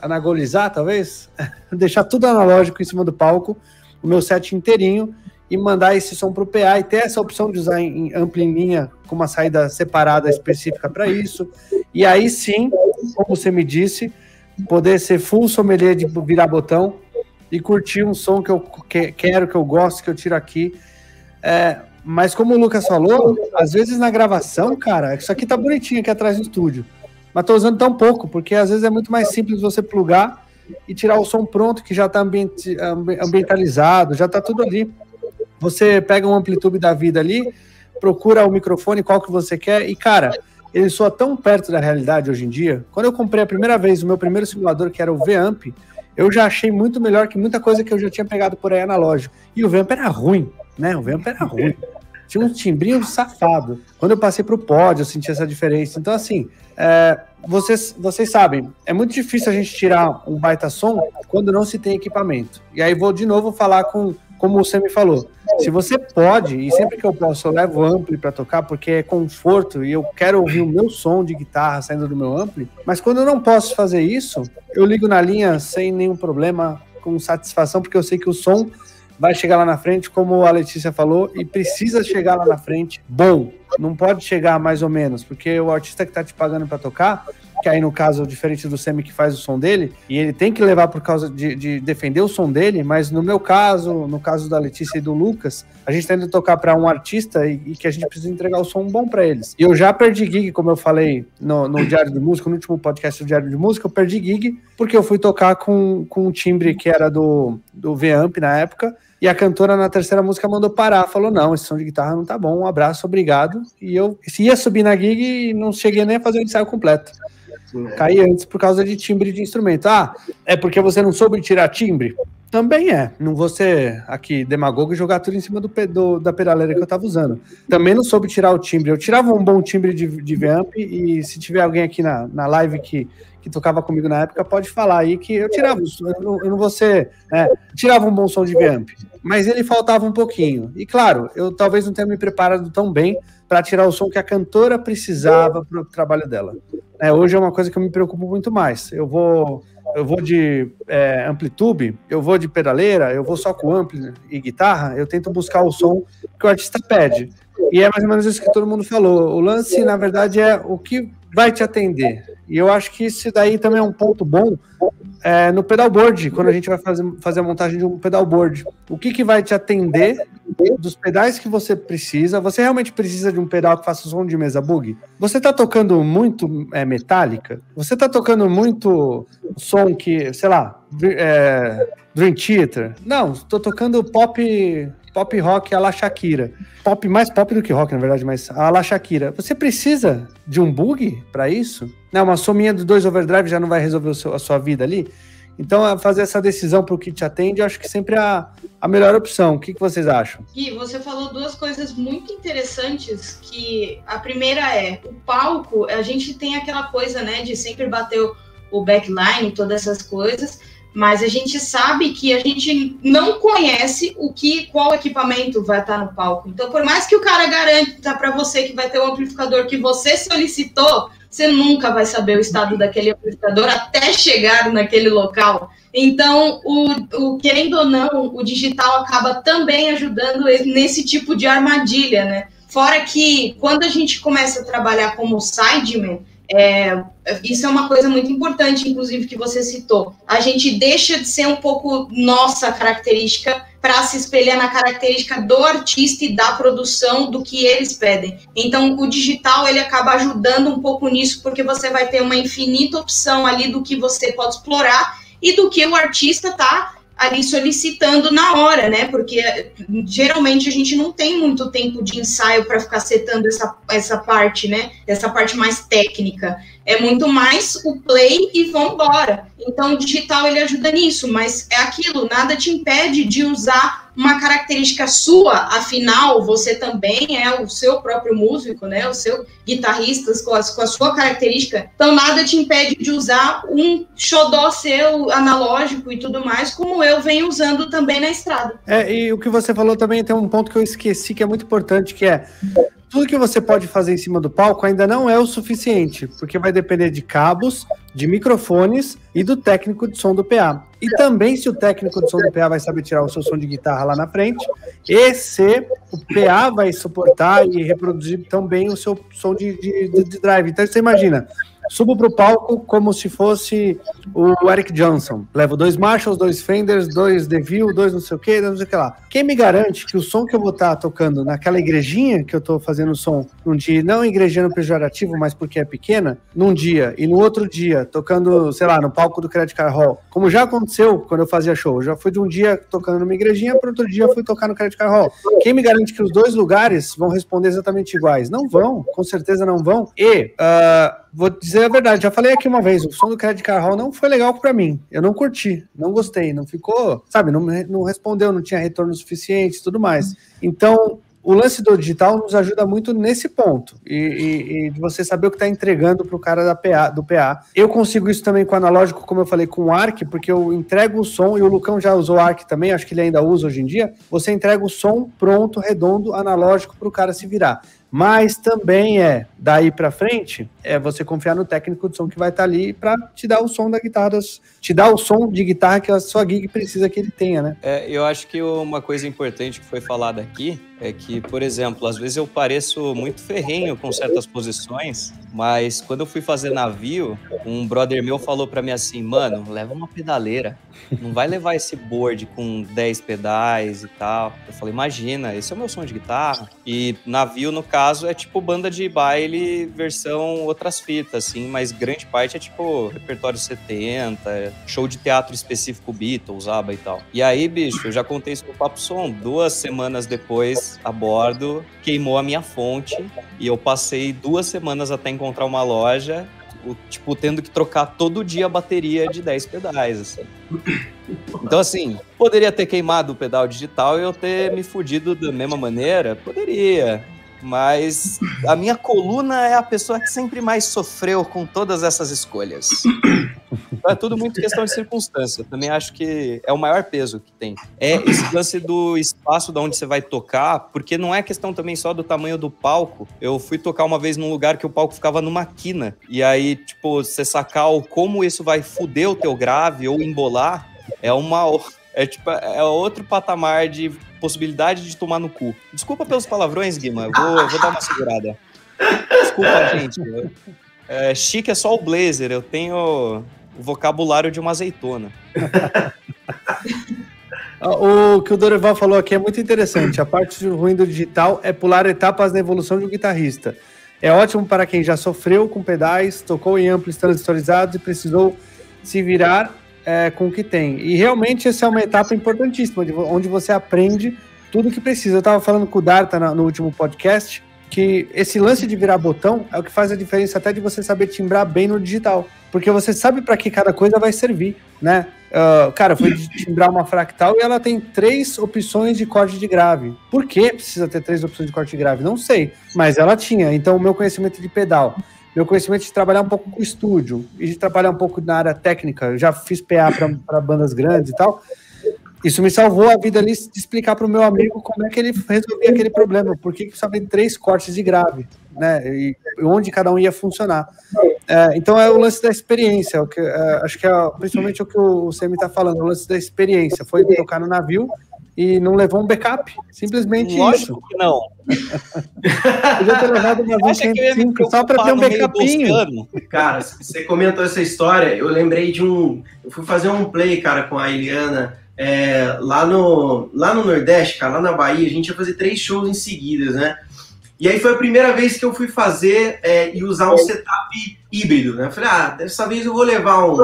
anagolizar, talvez, (laughs) deixar tudo analógico em cima do palco, o meu set inteirinho, e mandar esse som para o PA e ter essa opção de usar em, em ampla em linha com uma saída separada específica para isso. E aí sim, como você me disse, poder ser full sommelier de virar botão e curtir um som que eu que, quero, que eu gosto, que eu tiro aqui. É, Mas como o Lucas falou, às vezes na gravação, cara, isso aqui tá bonitinho aqui atrás do estúdio. Mas tô usando tão pouco, porque às vezes é muito mais simples você plugar e tirar o som pronto, que já está ambiente, ambientalizado, já está tudo ali. Você pega um amplitude da vida ali, procura o microfone, qual que você quer, e cara, ele soa tão perto da realidade hoje em dia. Quando eu comprei a primeira vez o meu primeiro simulador, que era o V-Amp, eu já achei muito melhor que muita coisa que eu já tinha pegado por aí analógico. E o V-Amp era ruim, né? O V-Amp era ruim. Tinha um timbrinho safado. Quando eu passei para o pod, eu senti essa diferença. Então, assim, é, vocês, vocês sabem, é muito difícil a gente tirar um baita som quando não se tem equipamento. E aí vou de novo falar com, como você me falou. Se você pode, e sempre que eu posso, eu levo ampli para tocar, porque é conforto e eu quero ouvir o meu som de guitarra saindo do meu ampli. Mas quando eu não posso fazer isso, eu ligo na linha sem nenhum problema, com satisfação, porque eu sei que o som vai chegar lá na frente, como a Letícia falou, e precisa chegar lá na frente bom. Não pode chegar mais ou menos, porque o artista que está te pagando para tocar, que aí no caso, diferente do Semi que faz o som dele, e ele tem que levar por causa de, de defender o som dele, mas no meu caso, no caso da Letícia e do Lucas, a gente tenta tocar para um artista e, e, que a gente precisa entregar o som bom para eles. E eu já perdi gig, como eu falei no, no Diário de Música, no último podcast do Diário de Música, eu perdi gig porque eu fui tocar com, com um timbre que era do, do V-Amp na época, e a cantora na terceira música mandou parar, falou: não, esse som de guitarra não tá bom, um abraço, obrigado. E eu ia subir na gig e não cheguei nem a fazer o ensaio completo. Caí antes por causa de timbre de instrumento. Ah, é porque você não soube tirar timbre? Também é. Não vou ser aqui demagogo e jogar tudo em cima do, do, da pedaleira que eu tava usando. Também não soube tirar o timbre. Eu tirava um bom timbre de, de Vamp e se tiver alguém aqui na, na live que que tocava comigo na época pode falar aí que eu tirava, eu não, eu não vou ser, é, tirava um bom som de Vamp, mas ele faltava um pouquinho. E claro, eu talvez não tenha me preparado tão bem para tirar o som que a cantora precisava para o trabalho dela. É, hoje é uma coisa que eu me preocupo muito mais. Eu vou, eu vou de é, amplitude, eu vou de pedaleira, eu vou só com ampli e guitarra, eu tento buscar o som que o artista pede. E é mais ou menos isso que todo mundo falou. O lance, na verdade, é o que vai te atender. E eu acho que isso daí também é um ponto bom é, no pedalboard, quando a gente vai fazer, fazer a montagem de um pedalboard. O que, que vai te atender dos pedais que você precisa? Você realmente precisa de um pedal que faça som de mesa bug? Você está tocando muito é, metálica? Você está tocando muito som que, sei lá, é, Dream Theater? Não, estou tocando pop pop rock a la Shakira. Pop mais pop do que rock, na verdade, mas a la Shakira. Você precisa de um bug para isso? Não, uma sominha dos dois overdrive já não vai resolver seu, a sua vida ali? Então, fazer essa decisão para o que te atende, eu acho que sempre é a, a melhor opção. O que, que vocês acham? Gui, você falou duas coisas muito interessantes, que a primeira é, o palco, a gente tem aquela coisa, né, de sempre bater o, o backline, todas essas coisas, mas a gente sabe que a gente não conhece o que qual equipamento vai estar no palco. Então, por mais que o cara garanta para você que vai ter o amplificador que você solicitou, você nunca vai saber o estado daquele amplificador até chegar naquele local. Então, o, o querendo ou não, o digital acaba também ajudando nesse tipo de armadilha, né? Fora que quando a gente começa a trabalhar como sideman, é, isso é uma coisa muito importante, inclusive, que você citou. A gente deixa de ser um pouco nossa característica para se espelhar na característica do artista e da produção do que eles pedem. Então, o digital ele acaba ajudando um pouco nisso, porque você vai ter uma infinita opção ali do que você pode explorar e do que o artista está ali solicitando na hora, né? Porque geralmente a gente não tem muito tempo de ensaio para ficar setando essa, essa parte, né? Essa parte mais técnica. É muito mais o play e vambora. Então o digital ele ajuda nisso, mas é aquilo, nada te impede de usar uma característica sua, afinal, você também é o seu próprio músico, né? O seu guitarrista com a, com a sua característica. Então, nada te impede de usar um xodó seu analógico e tudo mais, como eu venho usando também na estrada. É, e o que você falou também tem um ponto que eu esqueci que é muito importante, que é tudo que você pode fazer em cima do palco ainda não é o suficiente, porque vai depender de cabos, de microfones e do técnico de som do PA. E também se o técnico de som do PA vai saber tirar o seu som de guitarra lá na frente, e se o PA vai suportar e reproduzir também o seu som de, de, de drive. Então você imagina, subo pro palco como se fosse o Eric Johnson. Levo dois Marshalls, dois Fenders, dois DeVille, dois não sei o que, não sei o que lá. Quem me garante que o som que eu vou estar tá tocando naquela igrejinha que eu tô fazendo o som num dia, não igrejando pejorativo, mas porque é pequena, num dia, e no outro dia, tocando, sei lá, no palco do Credit Card Hall, como já aconteceu quando eu fazia show, eu já fui de um dia tocando numa igrejinha, para outro dia fui tocar no Credit Card Hall. Quem me garante que os dois lugares vão responder exatamente iguais? Não vão, com certeza não vão. E, uh, vou dizer a verdade, já falei aqui uma vez, o som do Credit Card Hall não foi legal para mim. Eu não curti, não gostei, não ficou, sabe, não, não respondeu, não tinha retorno suficiente tudo mais. Então, o lance do digital nos ajuda muito nesse ponto e, e, e você saber o que está entregando para o cara da PA, do PA. Eu consigo isso também com o analógico, como eu falei, com o ARC, porque eu entrego o som, e o Lucão já usou ARC também, acho que ele ainda usa hoje em dia. Você entrega o som pronto, redondo, analógico para o cara se virar. Mas também é, daí para frente, é você confiar no técnico de som que vai estar tá ali para te dar o som da guitarra, te dar o som de guitarra que a sua gig precisa que ele tenha, né? É, eu acho que uma coisa importante que foi falada aqui é que, por exemplo, às vezes eu pareço muito ferrenho com certas posições, mas quando eu fui fazer navio, um brother meu falou para mim assim, mano, leva uma pedaleira, não vai levar esse board com 10 pedais e tal. Eu falei, imagina, esse é o meu som de guitarra. E navio, no caso, é tipo banda de baile versão outras fitas, assim, mas grande parte é tipo repertório 70, show de teatro específico Beatles, ABBA e tal. E aí, bicho, eu já contei isso no Papo Som, duas semanas depois, a bordo, queimou a minha fonte e eu passei duas semanas até encontrar uma loja tipo, tendo que trocar todo dia a bateria de 10 pedais, assim. Então, assim, poderia ter queimado o pedal digital e eu ter me fudido da mesma maneira? Poderia. Mas a minha coluna é a pessoa que sempre mais sofreu com todas essas escolhas. (coughs) Então é tudo muito questão de circunstância. Também acho que é o maior peso que tem. É esse lance do espaço de onde você vai tocar, porque não é questão também só do tamanho do palco. Eu fui tocar uma vez num lugar que o palco ficava numa quina. E aí, tipo, você sacar o como isso vai fuder o teu grave ou embolar, é uma é tipo, é outro patamar de possibilidade de tomar no cu. Desculpa pelos palavrões, Guima, eu vou, eu vou dar uma segurada. Desculpa, gente. É, chique é só o blazer, eu tenho o vocabulário de uma azeitona. o que o Dorival falou aqui é muito interessante. A parte ruim do digital é pular etapas na evolução de um guitarrista. É ótimo para quem já sofreu com pedais, tocou em amplos transistorizados e precisou se virar é, com o que tem. E realmente essa é uma etapa importantíssima, onde você aprende tudo o que precisa. Eu estava falando com o Darta no último podcast que esse lance de virar botão é o que faz a diferença até de você saber timbrar bem no digital. Porque você sabe para que cada coisa vai servir, né? Uh, cara, foi timbrar uma fractal e ela tem três opções de corte de grave. Por que precisa ter três opções de corte de grave? Não sei, mas ela tinha. Então, o meu conhecimento de pedal meu conhecimento de trabalhar um pouco com estúdio e de trabalhar um pouco na área técnica, eu já fiz PA para bandas grandes e tal. Isso me salvou a vida ali de explicar para o meu amigo como é que ele resolvia aquele problema, por que precisava de três cortes de grave, né? E onde cada um ia funcionar. É, então é o lance da experiência, o que, é, acho que é principalmente o que o Semi está falando, o lance da experiência. Foi tocar no navio, e não levou um backup. Simplesmente Lógico isso. que não. (laughs) Podia ter levado uma 25 só para ter um backupinho. Cara, você comentou essa história, eu lembrei de um. Eu fui fazer um play, cara, com a Eliana. É, lá, no, lá no Nordeste, cara, lá na Bahia, a gente ia fazer três shows em seguida, né? E aí foi a primeira vez que eu fui fazer é, e usar um setup híbrido, né? Eu falei, ah, dessa vez eu vou levar um,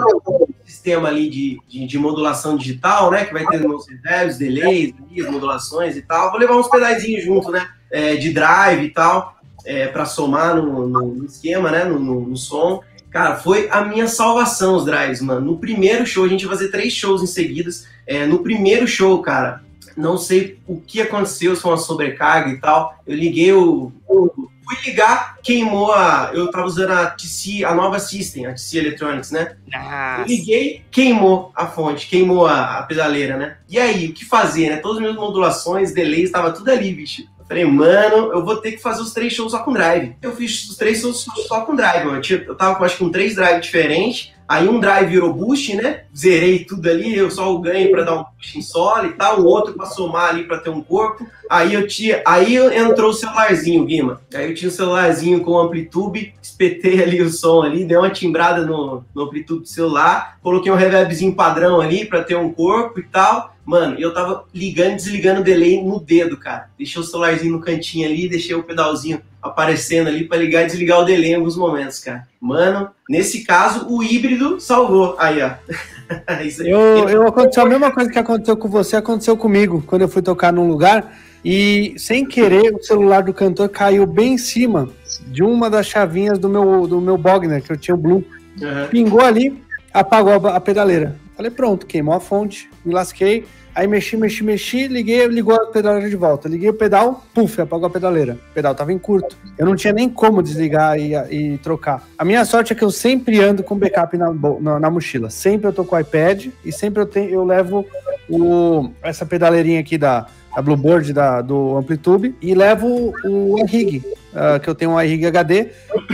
sistema ali de, de, de, modulação digital, né? Que vai ter os reverbs, delays, as modulações e tal. Vou levar uns pedazinhos junto, né? É, de drive e tal, é, para somar no, no, esquema, né? No, no, no, som. Cara, foi a minha salvação os drives, mano. No primeiro show, a gente ia fazer três shows em seguidas. É, no primeiro show, cara, não sei o que aconteceu, se foi uma sobrecarga e tal. Eu liguei o, o Fui ligar, queimou a. Eu tava usando a TC, a nova System, a TC Electronics, né? Nossa. Liguei, queimou a fonte, queimou a, a, pedaleira, né? E aí, o que fazer, né? Todas as minhas modulações, delays, tava tudo ali, bicho. Falei, mano, eu vou ter que fazer os três shows só com drive. Eu fiz os três shows só com drive, mano. Eu tava com acho que três drives diferentes. Aí um drive virou boost, né? Zerei tudo ali, eu só o ganho para dar um boost em solo e tal, o outro para somar ali para ter um corpo. Aí eu tinha, aí entrou o celularzinho, Guima. Aí eu tinha o celularzinho com amplitude, espetei ali o som ali, dei uma timbrada no, no amplitude do celular, coloquei um reverbzinho padrão ali para ter um corpo e tal. Mano, eu tava ligando e desligando o delay no dedo, cara. Deixei o celularzinho no cantinho ali, deixei o pedalzinho aparecendo ali para ligar e desligar o delay em alguns momentos, cara. Mano, nesse caso, o híbrido salvou. Aí, ó. (laughs) eu, eu aconteceu a mesma coisa que aconteceu com você, aconteceu comigo, quando eu fui tocar num lugar e sem querer o celular do cantor caiu bem em cima de uma das chavinhas do meu, do meu Bogner, que eu tinha o Blue. Uhum. Pingou ali, apagou a, a pedaleira. Falei, pronto, queimou a fonte, me lasquei. Aí mexi, mexi, mexi, liguei, ligou a pedaleira de volta. Liguei o pedal, puf, apagou a pedaleira. O pedal tava em curto. Eu não tinha nem como desligar e, e trocar. A minha sorte é que eu sempre ando com backup na, na, na, mochila. Sempre eu tô com o iPad e sempre eu, eu levo o, essa pedaleirinha aqui da, da Bluebird da, do Amplitude e levo o iRig, uh, que eu tenho um iRig HD,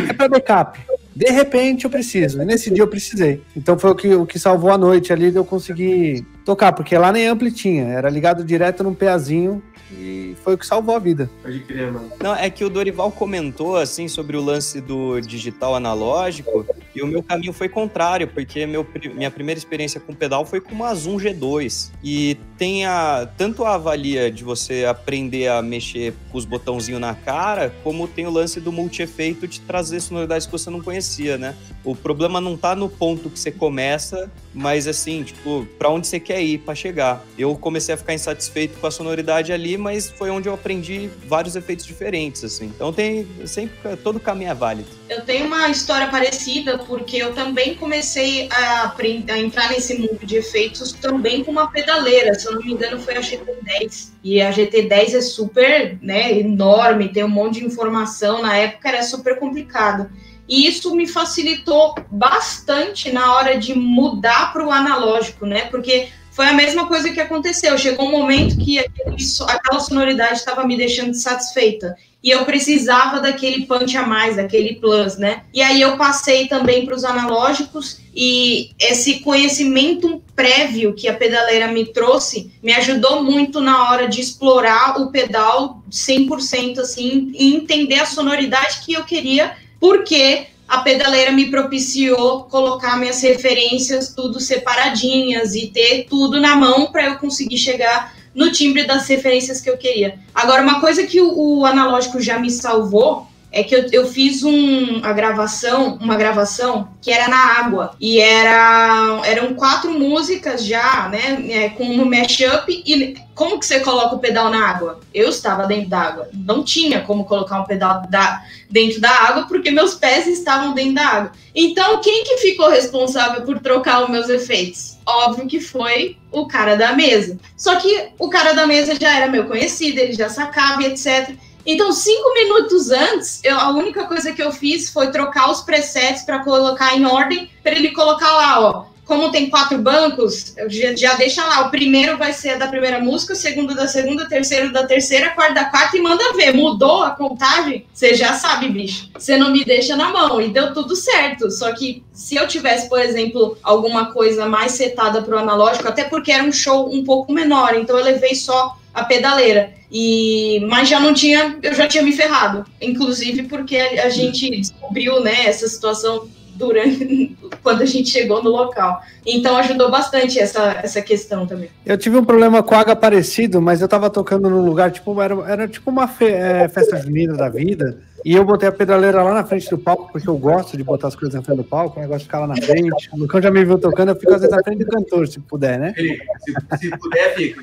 é para backup. De repente eu preciso. E nesse dia eu precisei. Então foi o que, o que salvou a noite ali de eu conseguir tocar, porque lá nem ampli tinha. Era ligado direto num peazinho e foi o que salvou a vida. Pode crer, mano. Não, é que o Dorival comentou, assim, sobre o lance do digital analógico, e o meu caminho foi contrário, porque meu, minha primeira experiência com pedal foi com uma Zoom G2. E tem a, tanto a avalia de você aprender a mexer com os botãozinhos na cara, como tem o lance do multi-efeito de trazer sonoridades que você não conhecia, né? O problema não tá no ponto que você começa, mas assim, tipo, para onde você quer ir para chegar. Eu comecei a ficar insatisfeito com a sonoridade ali, mas foi onde eu aprendi vários efeitos diferentes, assim. Então tem sempre todo caminho é válido. Eu tenho uma história parecida porque eu também comecei a, aprender, a entrar nesse mundo de efeitos também com uma pedaleira, se eu não me engano foi a GT10. E a GT10 é super, né, enorme, tem um monte de informação, na época era super complicado. E isso me facilitou bastante na hora de mudar para o analógico, né? Porque foi a mesma coisa que aconteceu. Chegou um momento que aquela sonoridade estava me deixando satisfeita. E eu precisava daquele punch a mais, daquele plus, né? E aí eu passei também para os analógicos e esse conhecimento prévio que a pedaleira me trouxe me ajudou muito na hora de explorar o pedal 100% assim e entender a sonoridade que eu queria porque a pedaleira me propiciou colocar minhas referências tudo separadinhas e ter tudo na mão para eu conseguir chegar no timbre das referências que eu queria. Agora, uma coisa que o, o analógico já me salvou é que eu, eu fiz um, a gravação, uma gravação que era na água. E era, eram quatro músicas já, né? É, com um mashup. E como que você coloca o pedal na água? Eu estava dentro da água. Não tinha como colocar um pedal da, dentro da água, porque meus pés estavam dentro da água. Então, quem que ficou responsável por trocar os meus efeitos? Óbvio que foi o cara da mesa. Só que o cara da mesa já era meu conhecido, ele já sacava etc. Então, cinco minutos antes, eu, a única coisa que eu fiz foi trocar os presets para colocar em ordem, para ele colocar lá, ó. Como tem quatro bancos, já, já, deixa lá. O primeiro vai ser da primeira música, o segundo da segunda, o terceiro da terceira, quarto da quarta e manda ver. Mudou a contagem? Você já sabe, bicho. Você não me deixa na mão. E deu tudo certo. Só que se eu tivesse, por exemplo, alguma coisa mais setada para o analógico, até porque era um show um pouco menor, então eu levei só a pedaleira. E, mas já não tinha, eu já tinha me ferrado, inclusive porque a, a gente descobriu, né, essa situação durante (laughs) quando a gente chegou no local. Então ajudou bastante essa, essa questão também. Eu tive um problema com água parecido, mas eu tava tocando num lugar, tipo, era, era tipo uma fe, é, festa junina da vida. E eu botei a pedaleira lá na frente do palco, porque eu gosto de botar as coisas na frente do palco, eu gosto de ficar lá na frente. O Lucão já me viu tocando, eu fico às vezes na frente do cantor, se puder, né? Se, se puder, fica.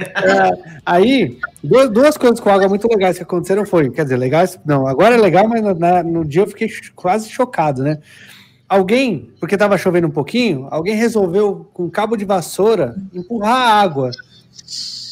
É, aí, duas, duas, coisas com água muito legais que aconteceram foi, quer dizer, legais, não, agora é legal, mas na, no dia eu fiquei quase chocado, né? Alguém, porque estava chovendo um pouquinho, alguém resolveu, com cabo de vassoura, empurrar a água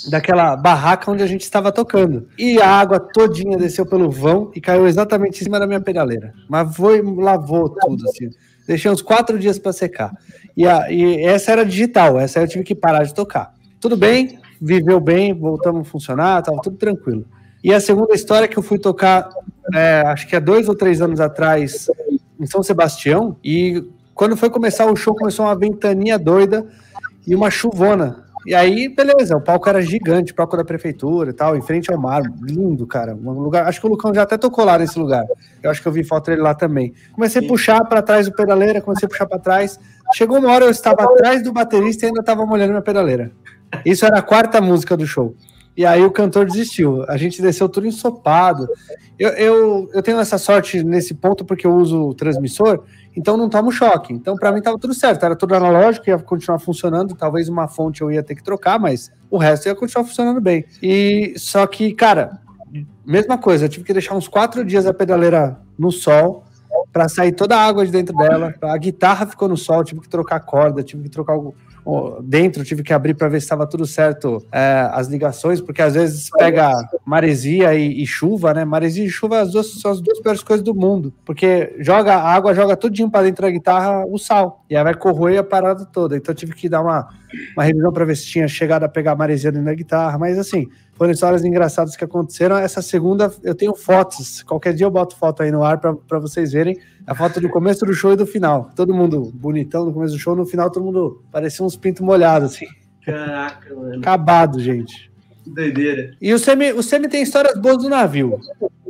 daquela barraca onde a gente estava tocando. E a água todinha desceu pelo vão e caiu exatamente em cima da minha pedaleira. Mas foi, lavou tudo, assim. Deixei uns quatro dias para secar. E, a, e essa era digital, essa eu tive que parar de tocar. Tudo bem, viveu bem, voltamos a funcionar, estava tudo tranquilo. E a segunda história é que eu fui tocar, é, acho que há dois ou três anos atrás, em São Sebastião, e quando foi começar o show, começou uma ventania doida e uma chuvona. E aí, beleza, o palco era gigante, palco da prefeitura e tal, em frente ao mar, lindo, cara. Um lugar, acho que o Lucão já até tocou lá nesse lugar. Eu acho que eu vi foto dele lá também. Comecei a puxar para trás do pedaleira, comecei a puxar para trás. Chegou uma hora eu estava atrás do baterista e ainda estava molhando minha pedaleira. Isso era a quarta música do show. E aí o cantor desistiu. A gente desceu tudo ensopado. Eu, eu, eu tenho essa sorte nesse ponto porque eu uso o transmissor, então não tomo choque. Então para mim estava tudo certo, era tudo analógico, ia continuar funcionando. Talvez uma fonte eu ia ter que trocar, mas o resto ia continuar funcionando bem. E só que, cara, mesma coisa, eu tive que deixar uns quatro dias a pedaleira no sol para sair toda a água de dentro dela. A guitarra ficou no sol, tive que trocar corda, tive que trocar o dentro, tive que abrir para ver se estava tudo certo é, as ligações, porque às vezes pega maresia e, e, chuva, né? Maresia e chuva as duas, são as duas piores coisas do mundo, porque joga a água, joga tudinho para dentro da guitarra o sal, e aí vai corroer a parada toda. Então tive que dar uma, uma revisão para ver se tinha chegado a pegar maresia dentro da guitarra, mas assim, foram histórias engraçadas que aconteceram. Essa segunda eu tenho fotos, qualquer dia eu boto foto aí no ar para vocês verem a foto do começo do show e do final. Todo mundo bonitão no começo do show, no final todo mundo parecia uns pintos molhados, assim. Caraca, mano. Acabado, gente. Que doideira. E o Semi, o Semi tem histórias boas do navio.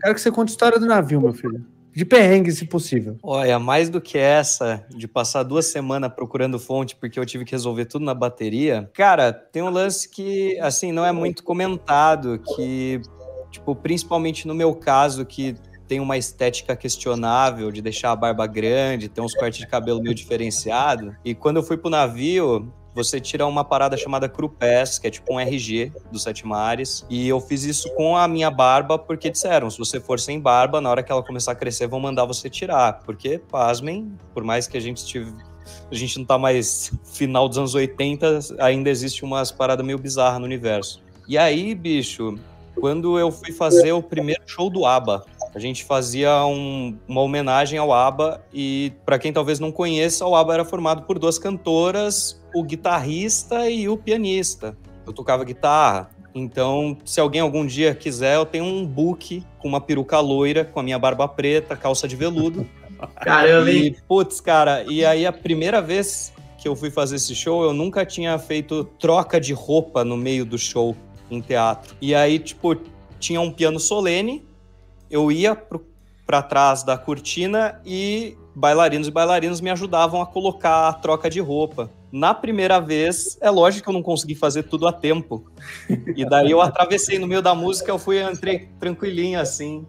Quero que você conte história do navio, meu filho. De perrengue, se possível. Olha, mais do que essa, de passar duas semanas procurando fonte porque eu tive que resolver tudo na bateria. Cara, tem um lance que, assim, não é muito comentado, que, tipo, principalmente no meu caso, que tem uma estética questionável de deixar a barba grande, ter uns cortes de cabelo meio diferenciado. E quando eu fui pro navio, você tira uma parada chamada Crupés, que é tipo um RG dos Sete Mares. E eu fiz isso com a minha barba, porque disseram: se você for sem barba, na hora que ela começar a crescer, vão mandar você tirar. Porque, pasmem, por mais que a gente tive. A gente não tá mais final dos anos 80, ainda existe umas paradas meio bizarras no universo. E aí, bicho, quando eu fui fazer o primeiro show do ABBA, a gente fazia um, uma homenagem ao ABBA e para quem talvez não conheça, o ABBA era formado por duas cantoras, o guitarrista e o pianista. Eu tocava guitarra, então se alguém algum dia quiser, eu tenho um book com uma peruca loira, com a minha barba preta, calça de veludo. (laughs) Caramba, e, putz, cara, e aí a primeira vez que eu fui fazer esse show, eu nunca tinha feito troca de roupa no meio do show em teatro. E aí, tipo, tinha um piano solene eu ia para trás da cortina e bailarinos e bailarinos me ajudavam a colocar a troca de roupa. Na primeira vez, é lógico que eu não consegui fazer tudo a tempo. E daí eu atravessei no meio da música, eu fui, entrei tranquilinho assim,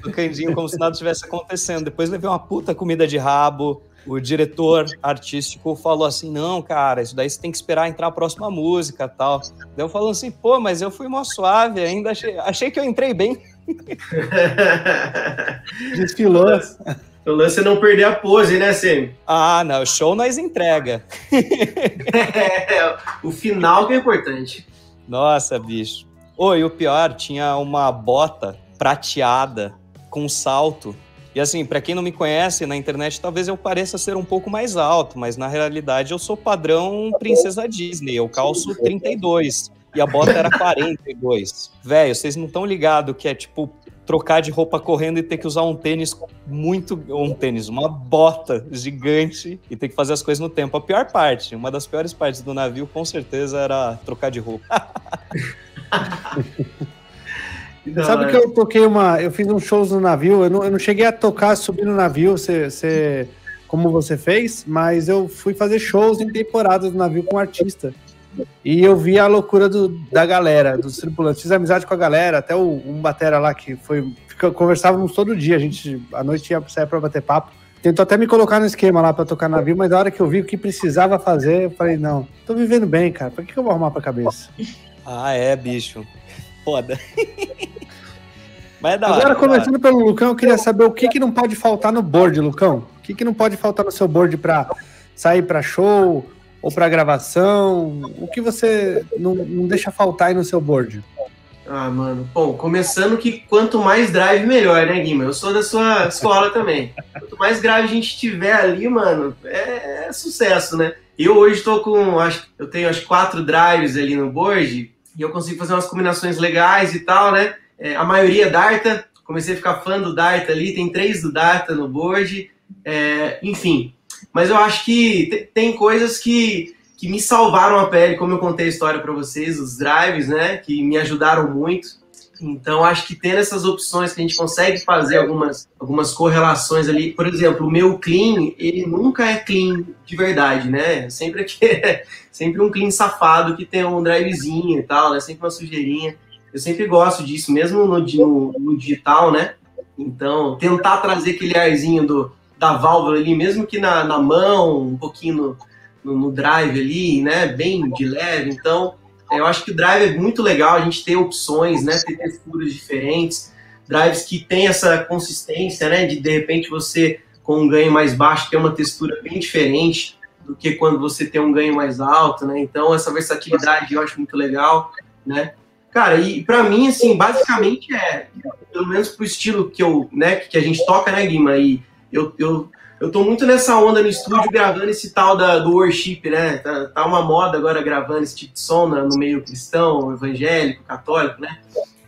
tocandinho, como se nada tivesse acontecendo. Depois levei uma puta comida de rabo. O diretor artístico falou assim: não, cara, isso daí você tem que esperar entrar a próxima música tal. Daí eu falando assim, pô, mas eu fui mó suave, ainda achei, achei que eu entrei bem. (laughs) Desfilou. O lance é não perder a pose, né, Semi? Ah, não, show nós entrega. (laughs) é, o final que é importante. Nossa, bicho. Oi, o pior, tinha uma bota prateada com salto. E assim, para quem não me conhece na internet, talvez eu pareça ser um pouco mais alto, mas na realidade eu sou padrão princesa Disney, eu calço 32 e a bota era 42. Velho, vocês não estão ligados que é tipo trocar de roupa correndo e ter que usar um tênis muito. Um tênis, uma bota gigante e ter que fazer as coisas no tempo. A pior parte, uma das piores partes do navio, com certeza, era trocar de roupa. (laughs) Sabe que eu toquei uma. Eu fiz uns shows no navio, eu não, eu não cheguei a tocar subir no navio, você, você, como você fez, mas eu fui fazer shows em temporadas no navio com um artista. E eu vi a loucura do, da galera, dos tripulantes. Fiz amizade com a galera, até o, um batera lá que foi. Conversávamos todo dia, a gente à noite ia sair para bater papo. Tentou até me colocar no esquema lá para tocar navio, mas na hora que eu vi o que precisava fazer, eu falei: não, tô vivendo bem, cara, pra que, que eu vou arrumar pra cabeça? Ah, é, bicho. Foda. (laughs) mas é da Agora, hora, começando pelo Lucão, eu queria saber o que, que não pode faltar no board, Lucão. O que, que não pode faltar no seu board para sair para show, ou para gravação? O que você não, não deixa faltar aí no seu board? Ah, mano. Bom, começando que quanto mais drive, melhor, né, Guima? Eu sou da sua escola também. Quanto mais drive a gente tiver ali, mano, é, é sucesso, né? Eu hoje tô com, acho, eu tenho acho quatro drives ali no board e eu consigo fazer umas combinações legais e tal, né? é, a maioria Darta, comecei a ficar fã do Darta ali, tem três do Darta no board, é, enfim. Mas eu acho que tem coisas que, que me salvaram a pele, como eu contei a história para vocês, os drives, né, que me ajudaram muito. Então, acho que tendo essas opções que a gente consegue fazer algumas, algumas correlações ali. Por exemplo, o meu clean, ele nunca é clean de verdade, né? Sempre, que, (laughs) sempre um clean safado que tem um drivezinho e tal, né? Sempre uma sujeirinha. Eu sempre gosto disso, mesmo no, no, no digital, né? Então, tentar trazer aquele arzinho do, da válvula ali, mesmo que na, na mão, um pouquinho no, no, no drive ali, né? Bem de leve. Então, eu acho que o drive é muito legal a gente ter opções, né? Ter texturas diferentes, drives que tem essa consistência, né? De de repente você com um ganho mais baixo ter uma textura bem diferente do que quando você tem um ganho mais alto, né? Então essa versatilidade eu acho muito legal, né? Cara, e para mim assim, basicamente é, pelo menos pro estilo que eu, né, que a gente toca, né, Guima, e eu, eu eu tô muito nessa onda no estúdio gravando esse tal da, do worship, né? Tá, tá uma moda agora gravando esse tipo de som no meio cristão, evangélico, católico, né?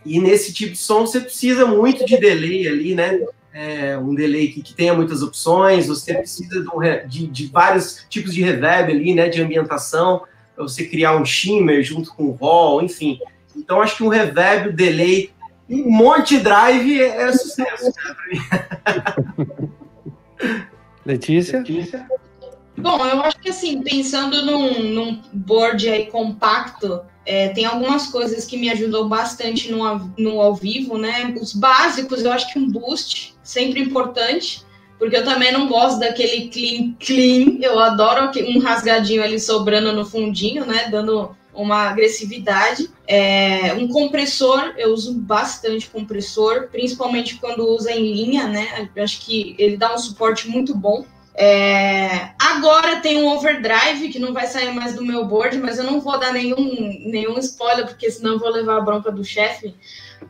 E nesse tipo de som você precisa muito de delay ali, né? É, um delay que, que, tenha muitas opções, você precisa de, de, de, vários tipos de reverb ali, né? De ambientação, para você criar um shimmer junto com o raw, enfim. Então acho que um reverb, um delay, um monte de drive é, é sucesso, (laughs) Letícia? Letícia? Bom, eu acho que assim, pensando num, num board aí compacto, é, tem algumas coisas que me ajudou bastante no, no ao vivo, né? Os básicos, eu acho que um boost, sempre importante, porque eu também não gosto daquele clean clean, eu adoro um rasgadinho ali sobrando no fundinho, né? Dando uma agressividade. É, um compressor, eu uso bastante compressor, principalmente quando usa em linha, né? Eu acho que ele dá um suporte muito bom. É, agora tem um overdrive que não vai sair mais do meu board, mas eu não vou dar nenhum, nenhum spoiler, porque senão eu vou levar a bronca do chefe.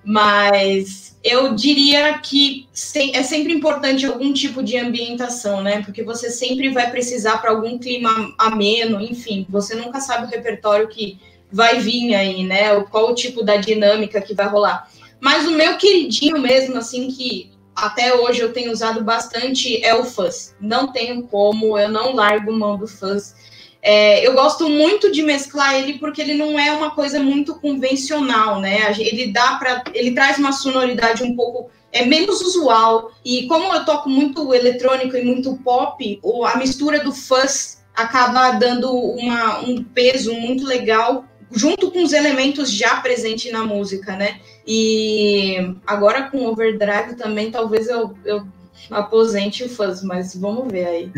Mas eu diria que é sempre importante algum tipo de ambientação, né? Porque você sempre vai precisar para algum clima ameno, enfim, você nunca sabe o repertório que vai vir aí, né? Qual o tipo da dinâmica que vai rolar. Mas o meu queridinho mesmo, assim, que até hoje eu tenho usado bastante é o fuzz. Não tenho como, eu não largo mão do fuzz. É, eu gosto muito de mesclar ele porque ele não é uma coisa muito convencional, né? Ele dá para, ele traz uma sonoridade um pouco é menos usual e como eu toco muito eletrônico e muito pop, a mistura do fuzz acaba dando uma, um peso muito legal junto com os elementos já presentes na música, né? E agora com overdrive também talvez eu, eu aposente o fuzz, mas vamos ver aí.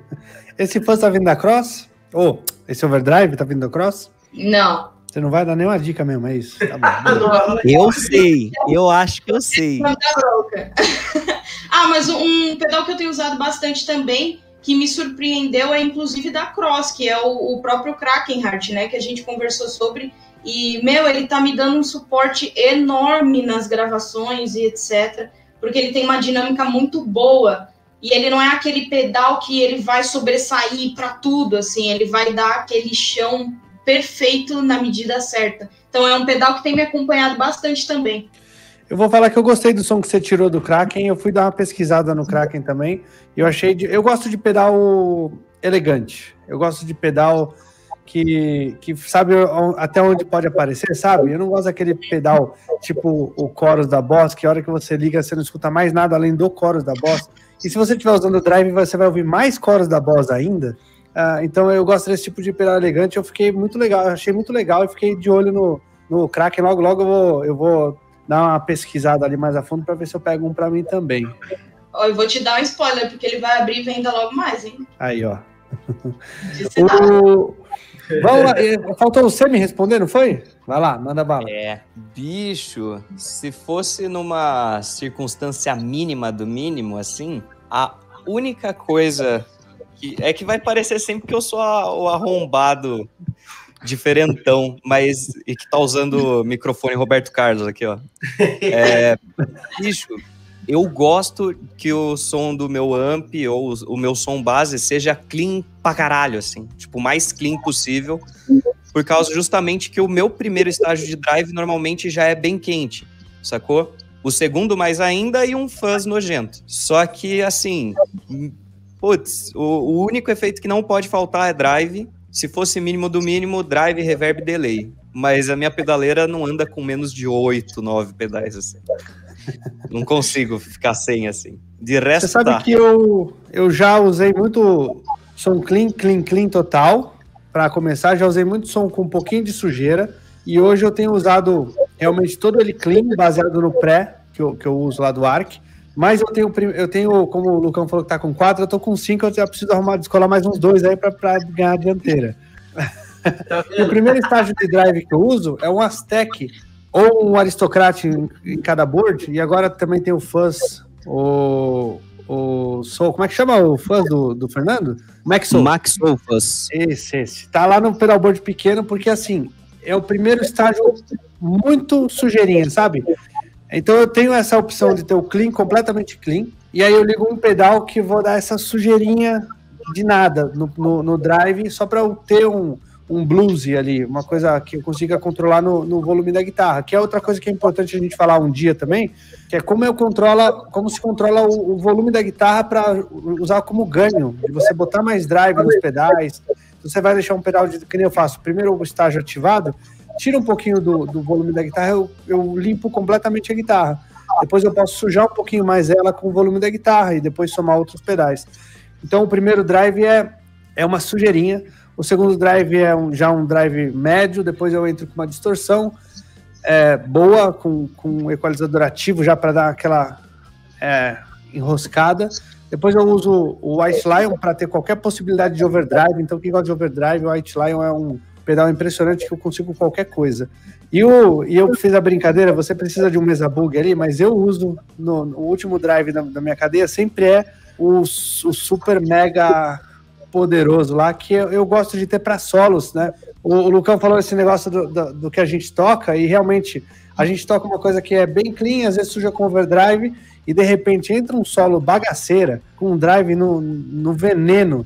(laughs) Esse fuzz tá vindo da Cross? Oh, esse overdrive tá vindo do Cross? Não. Você não vai dar nenhuma dica mesmo, é isso? Tá bom. (laughs) eu sei, eu acho que eu sei. (laughs) ah, mas um pedal que eu tenho usado bastante também, que me surpreendeu, é inclusive da Cross, que é o, o próprio Krakenheart, né? Que a gente conversou sobre. E, meu, ele tá me dando um suporte enorme nas gravações e etc. Porque ele tem uma dinâmica muito boa e ele não é aquele pedal que ele vai sobressair para tudo, assim, ele vai dar aquele chão perfeito na medida certa. Então é um pedal que tem me acompanhado bastante também. Eu vou falar que eu gostei do som que você tirou do Kraken, eu fui dar uma pesquisada no Kraken também, e eu achei, de, eu gosto de pedal elegante, eu gosto de pedal que, que sabe até onde pode aparecer, sabe? Eu não gosto daquele pedal tipo o chorus da Boss, que a hora que você liga você não escuta mais nada além do chorus da Boss. E se você estiver usando o drive, você vai ouvir mais coros da Boss ainda. Uh, então eu gosto desse tipo de pedal elegante. Eu fiquei muito legal, achei muito legal e fiquei de olho no, no Kraken. Logo, logo eu vou, eu vou dar uma pesquisada ali mais a fundo para ver se eu pego um para mim também. Eu vou te dar um spoiler, porque ele vai abrir venda logo mais, hein? Aí, ó. o... Vamos lá, faltou você me responder, não foi? Vai lá, manda bala. É, bicho, se fosse numa circunstância mínima do mínimo, assim, a única coisa que é que vai parecer sempre que eu sou a, o arrombado diferentão, mas e que tá usando o microfone Roberto Carlos aqui, ó. É, bicho, eu gosto que o som do meu amp ou o meu som base seja clean pra caralho, assim. Tipo, o mais clean possível. Por causa justamente que o meu primeiro estágio de drive normalmente já é bem quente. sacou? O segundo mais ainda e um fuzz nojento. Só que, assim, putz, o, o único efeito que não pode faltar é drive. Se fosse mínimo do mínimo, drive, reverb, delay. Mas a minha pedaleira não anda com menos de 8, 9 pedais, assim. Não consigo ficar sem, assim. De resto, Você sabe tá. que eu, eu já usei muito som clean, clean, clean total. Para começar, já usei muito som com um pouquinho de sujeira. E hoje eu tenho usado realmente todo ele clean, baseado no pré, que eu, que eu uso lá do Arc. Mas eu tenho, eu tenho, como o Lucão falou que tá com quatro, eu tô com cinco, eu já preciso arrumar, descolar mais uns dois aí para ganhar a dianteira. Tá (laughs) E o primeiro estágio de drive que eu uso é um Aztec ou um Aristocrat em, em cada board, e agora também tem o Fuzz, o, o Soul, como é que chama o Fuzz do, do Fernando? Max Soul. Max Soulfus. Esse, esse. Tá lá no pedalboard pequeno, porque assim, é o primeiro estágio muito sujeirinha, sabe? Então eu tenho essa opção de ter o clean, completamente clean, e aí eu ligo um pedal que vou dar essa sujeirinha de nada no, no, no drive, só para eu ter um, um blues ali, uma coisa que eu consiga controlar no, no volume da guitarra, que é outra coisa que é importante a gente falar um dia também, que é como eu controla, como se controla o, o volume da guitarra para usar como ganho, de você botar mais drive nos pedais. Você vai deixar um pedal de que nem eu faço, primeiro o estágio ativado, tira um pouquinho do, do volume da guitarra, eu, eu limpo completamente a guitarra. Depois eu posso sujar um pouquinho mais ela com o volume da guitarra e depois somar outros pedais. Então o primeiro drive é, é uma sujeirinha, o segundo drive é um, já um drive médio, depois eu entro com uma distorção é, boa, com, com um equalizador ativo já para dar aquela é, enroscada. Depois eu uso o White Lion para ter qualquer possibilidade de overdrive. Então, quem gosta de overdrive, o White Lion é um pedal impressionante que eu consigo qualquer coisa. E, o, e eu fiz a brincadeira, você precisa de um mesa bug ali, mas eu uso no, no último drive da, da minha cadeia, sempre é o, o super mega poderoso lá, que eu, eu gosto de ter para solos, né? O, o Lucão falou esse negócio do, do, do que a gente toca, e realmente a gente toca uma coisa que é bem clean, às vezes suja com overdrive, e de repente entra um solo bagaceira, com um drive no, no veneno,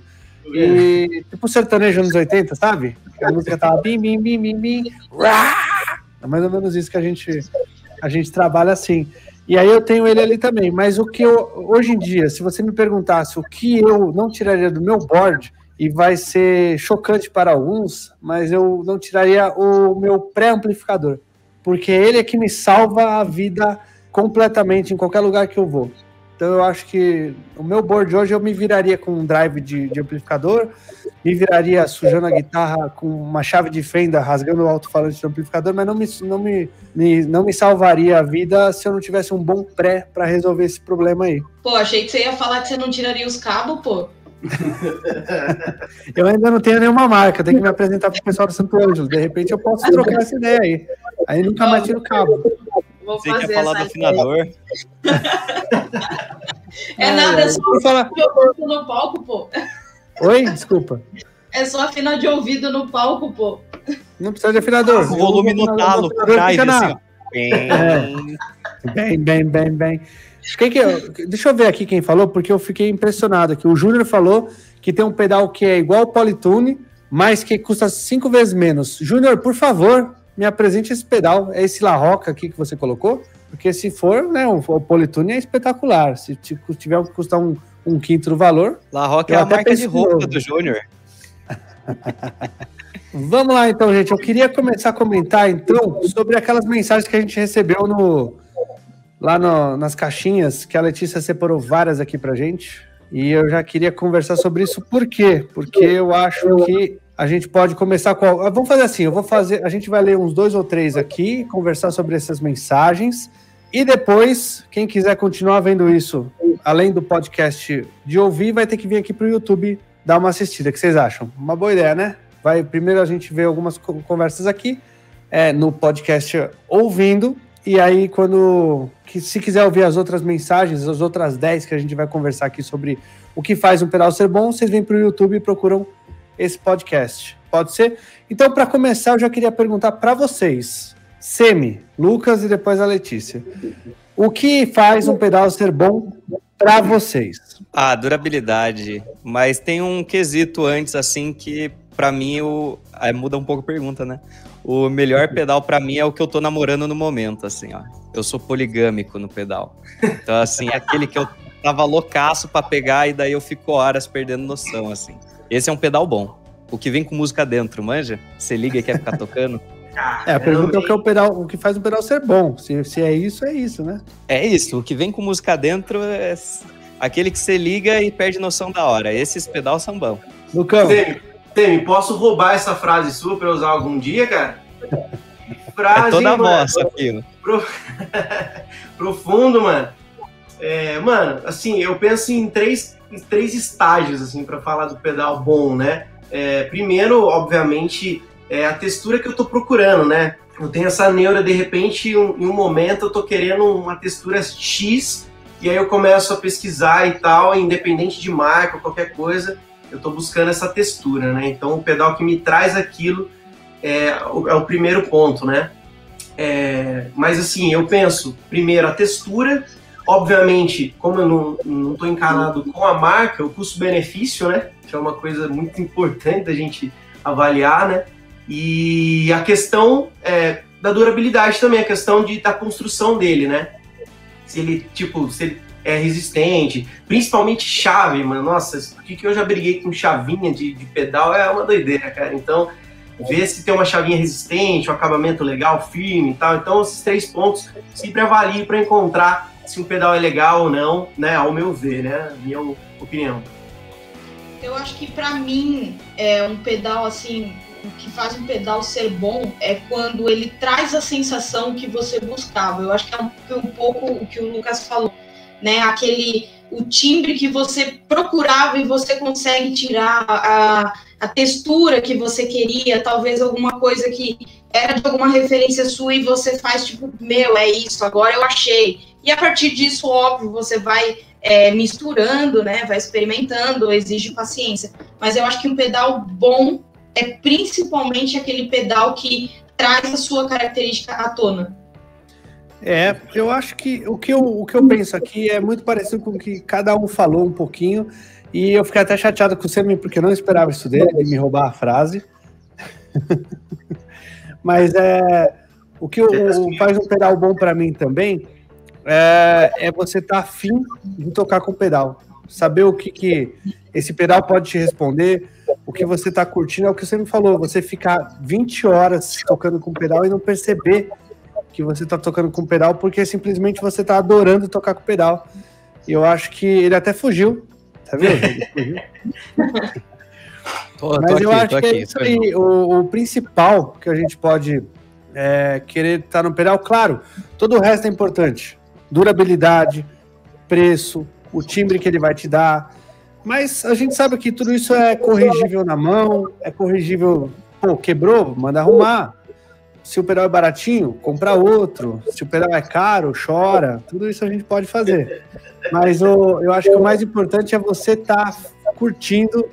e tipo sertanejo anos 80, sabe? A música tava bim, bim, bim, bim, bim, rá! É mais ou menos isso que a gente, a gente trabalha assim. E aí eu tenho ele ali também, mas o que eu, hoje em dia, se você me perguntasse o que eu não tiraria do meu board, e vai ser chocante para alguns, mas eu não tiraria o meu pré-amplificador, porque ele é que me salva a vida completamente em qualquer lugar que eu vou. Então eu acho que o meu board hoje eu me viraria com um drive de, de amplificador, me viraria sujando a guitarra com uma chave de fenda, rasgando o alto-falante do amplificador, mas não me, não, me, me, não me salvaria a vida se eu não tivesse um bom pré para resolver esse problema aí. Pô, achei que você ia falar que você não tiraria os cabos, pô. (laughs) Eu ainda não tenho nenhuma marca, tenho que me apresentar pro pessoal do Santo Ângelo. De repente eu posso trocar essa ideia aí. Aí nunca mais tiro o cabo. Vou Você fazer quer falar do essa afinador? É nada, é só falar. de ouvido no palco, pô. Oi, desculpa. É só afinar de ouvido no palco, pô. Não precisa de afinador. O volume no talo, na- assim, ó. Bem, bem, bem, bem. Quem que eu- deixa eu ver aqui quem falou, porque eu fiquei impressionado aqui. O Júnior falou que tem um pedal que é igual ao Polytune, mas que custa cinco vezes menos. Júnior, por favor, me apresente esse pedal. É esse La Roca aqui que você colocou? Porque se for, né, o, o Polytune é espetacular. Se ti- tiver que custar um, um quinto do valor. La Roca é a marca de roupa novo. do Júnior. (laughs) Vamos lá então, gente. Eu queria começar a comentar então sobre aquelas mensagens que a gente recebeu no lá no- nas caixinhas, que a Letícia separou várias aqui pra gente. E eu já queria conversar sobre isso. Por quê? Porque eu acho que a gente pode começar com. Vamos fazer assim: eu vou fazer. A gente vai ler uns dois ou três aqui, conversar sobre essas mensagens. E depois, quem quiser continuar vendo isso, além do podcast de ouvir, vai ter que vir aqui pro YouTube dar uma assistida. O que vocês acham? Uma boa ideia, né? Vai primeiro a gente ver algumas co- conversas aqui é, no podcast ouvindo. E aí, quando. Que, se quiser ouvir as outras mensagens, as outras 10 que a gente vai conversar aqui sobre o que faz um pedal ser bom, vocês vêm para o YouTube e procuram esse podcast. Pode ser? Então, para começar, eu já queria perguntar para vocês, Semi, Lucas e depois a Letícia. O que faz um pedal ser bom para vocês? Ah, durabilidade. Mas tem um quesito antes, assim, que pra mim o... aí muda um pouco a pergunta, né? O melhor pedal pra mim é o que eu tô namorando no momento, assim, ó. eu sou poligâmico no pedal. Então, assim, é aquele que eu tava loucaço pra pegar e daí eu fico horas perdendo noção, assim. Esse é um pedal bom. O que vem com música dentro, manja? Você liga e quer ficar (laughs) tocando? É, a pergunta é o que, é o, pedal, o que faz um pedal ser bom. Se, se é isso, é isso, né? É isso. O que vem com música dentro é aquele que você liga e perde noção da hora. Esses pedal são bons. Lucão. Temi, Temi, posso roubar essa frase sua pra usar algum dia, cara? Frase, (laughs) é toda mano, vossa aquilo. Pro... (laughs) Profundo, mano. É, mano, assim, eu penso em três, em três estágios, assim, para falar do pedal bom, né? É, primeiro, obviamente, é a textura que eu tô procurando, né? Eu tenho essa neura, de repente, um, em um momento eu tô querendo uma textura X, e aí eu começo a pesquisar e tal, independente de marca, qualquer coisa, eu tô buscando essa textura, né? Então, o pedal que me traz aquilo é o, é o primeiro ponto, né? É, mas assim, eu penso, primeiro, a textura, obviamente, como eu não, tô encanado com a marca, o custo-benefício, né? Que é uma coisa muito importante da gente avaliar, né? E a questão é, da durabilidade também, a questão de, da construção dele, né? Se ele, tipo, se ele é resistente, principalmente chave, mano. Nossa, o que, eu já briguei com chavinha de, de pedal é uma doideira, cara. Então, ver se tem uma chavinha resistente, um acabamento legal, firme e tal. Então, esses três pontos sempre avalio para encontrar se um pedal é legal ou não, né? Ao meu ver, né? Minha opinião. Eu acho que para mim é um pedal assim, o que faz um pedal ser bom é quando ele traz a sensação que você buscava. Eu acho que é um, um pouco o que o Lucas falou, né? Aquele o timbre que você procurava e você consegue tirar a, a textura que você queria, talvez alguma coisa que era de alguma referência sua e você faz tipo, meu, é isso, agora eu achei. E a partir disso, óbvio, você vai é, misturando, né? Vai experimentando, exige paciência. Mas eu acho que um pedal bom é principalmente aquele pedal que traz a sua característica à tona. É, eu acho que o que eu, o que eu penso aqui é muito parecido com o que cada um falou um pouquinho, e eu fiquei até chateado com o Semi, porque eu não esperava isso dele, ele me roubar a frase. (laughs) Mas é, o que o, faz um pedal bom para mim também é, é você estar tá afim de tocar com o pedal. Saber o que, que esse pedal pode te responder, o que você está curtindo, é o que você me falou, você ficar 20 horas tocando com o pedal e não perceber que você está tocando com pedal, porque simplesmente você está adorando tocar com pedal. E eu acho que ele até fugiu, tá vendo? Ele fugiu. (laughs) tô, Mas tô eu aqui, acho que é isso aí. O, o, principal que a gente pode é, querer estar tá no pedal, claro, todo o resto é importante. Durabilidade, preço, o timbre que ele vai te dar. Mas a gente sabe que tudo isso é corrigível na mão, é corrigível, pô, quebrou, manda arrumar. Se o pedal é baratinho, compra outro. Se o pedal é caro, chora. Tudo isso a gente pode fazer. Mas o, eu acho que o mais importante é você estar tá curtindo,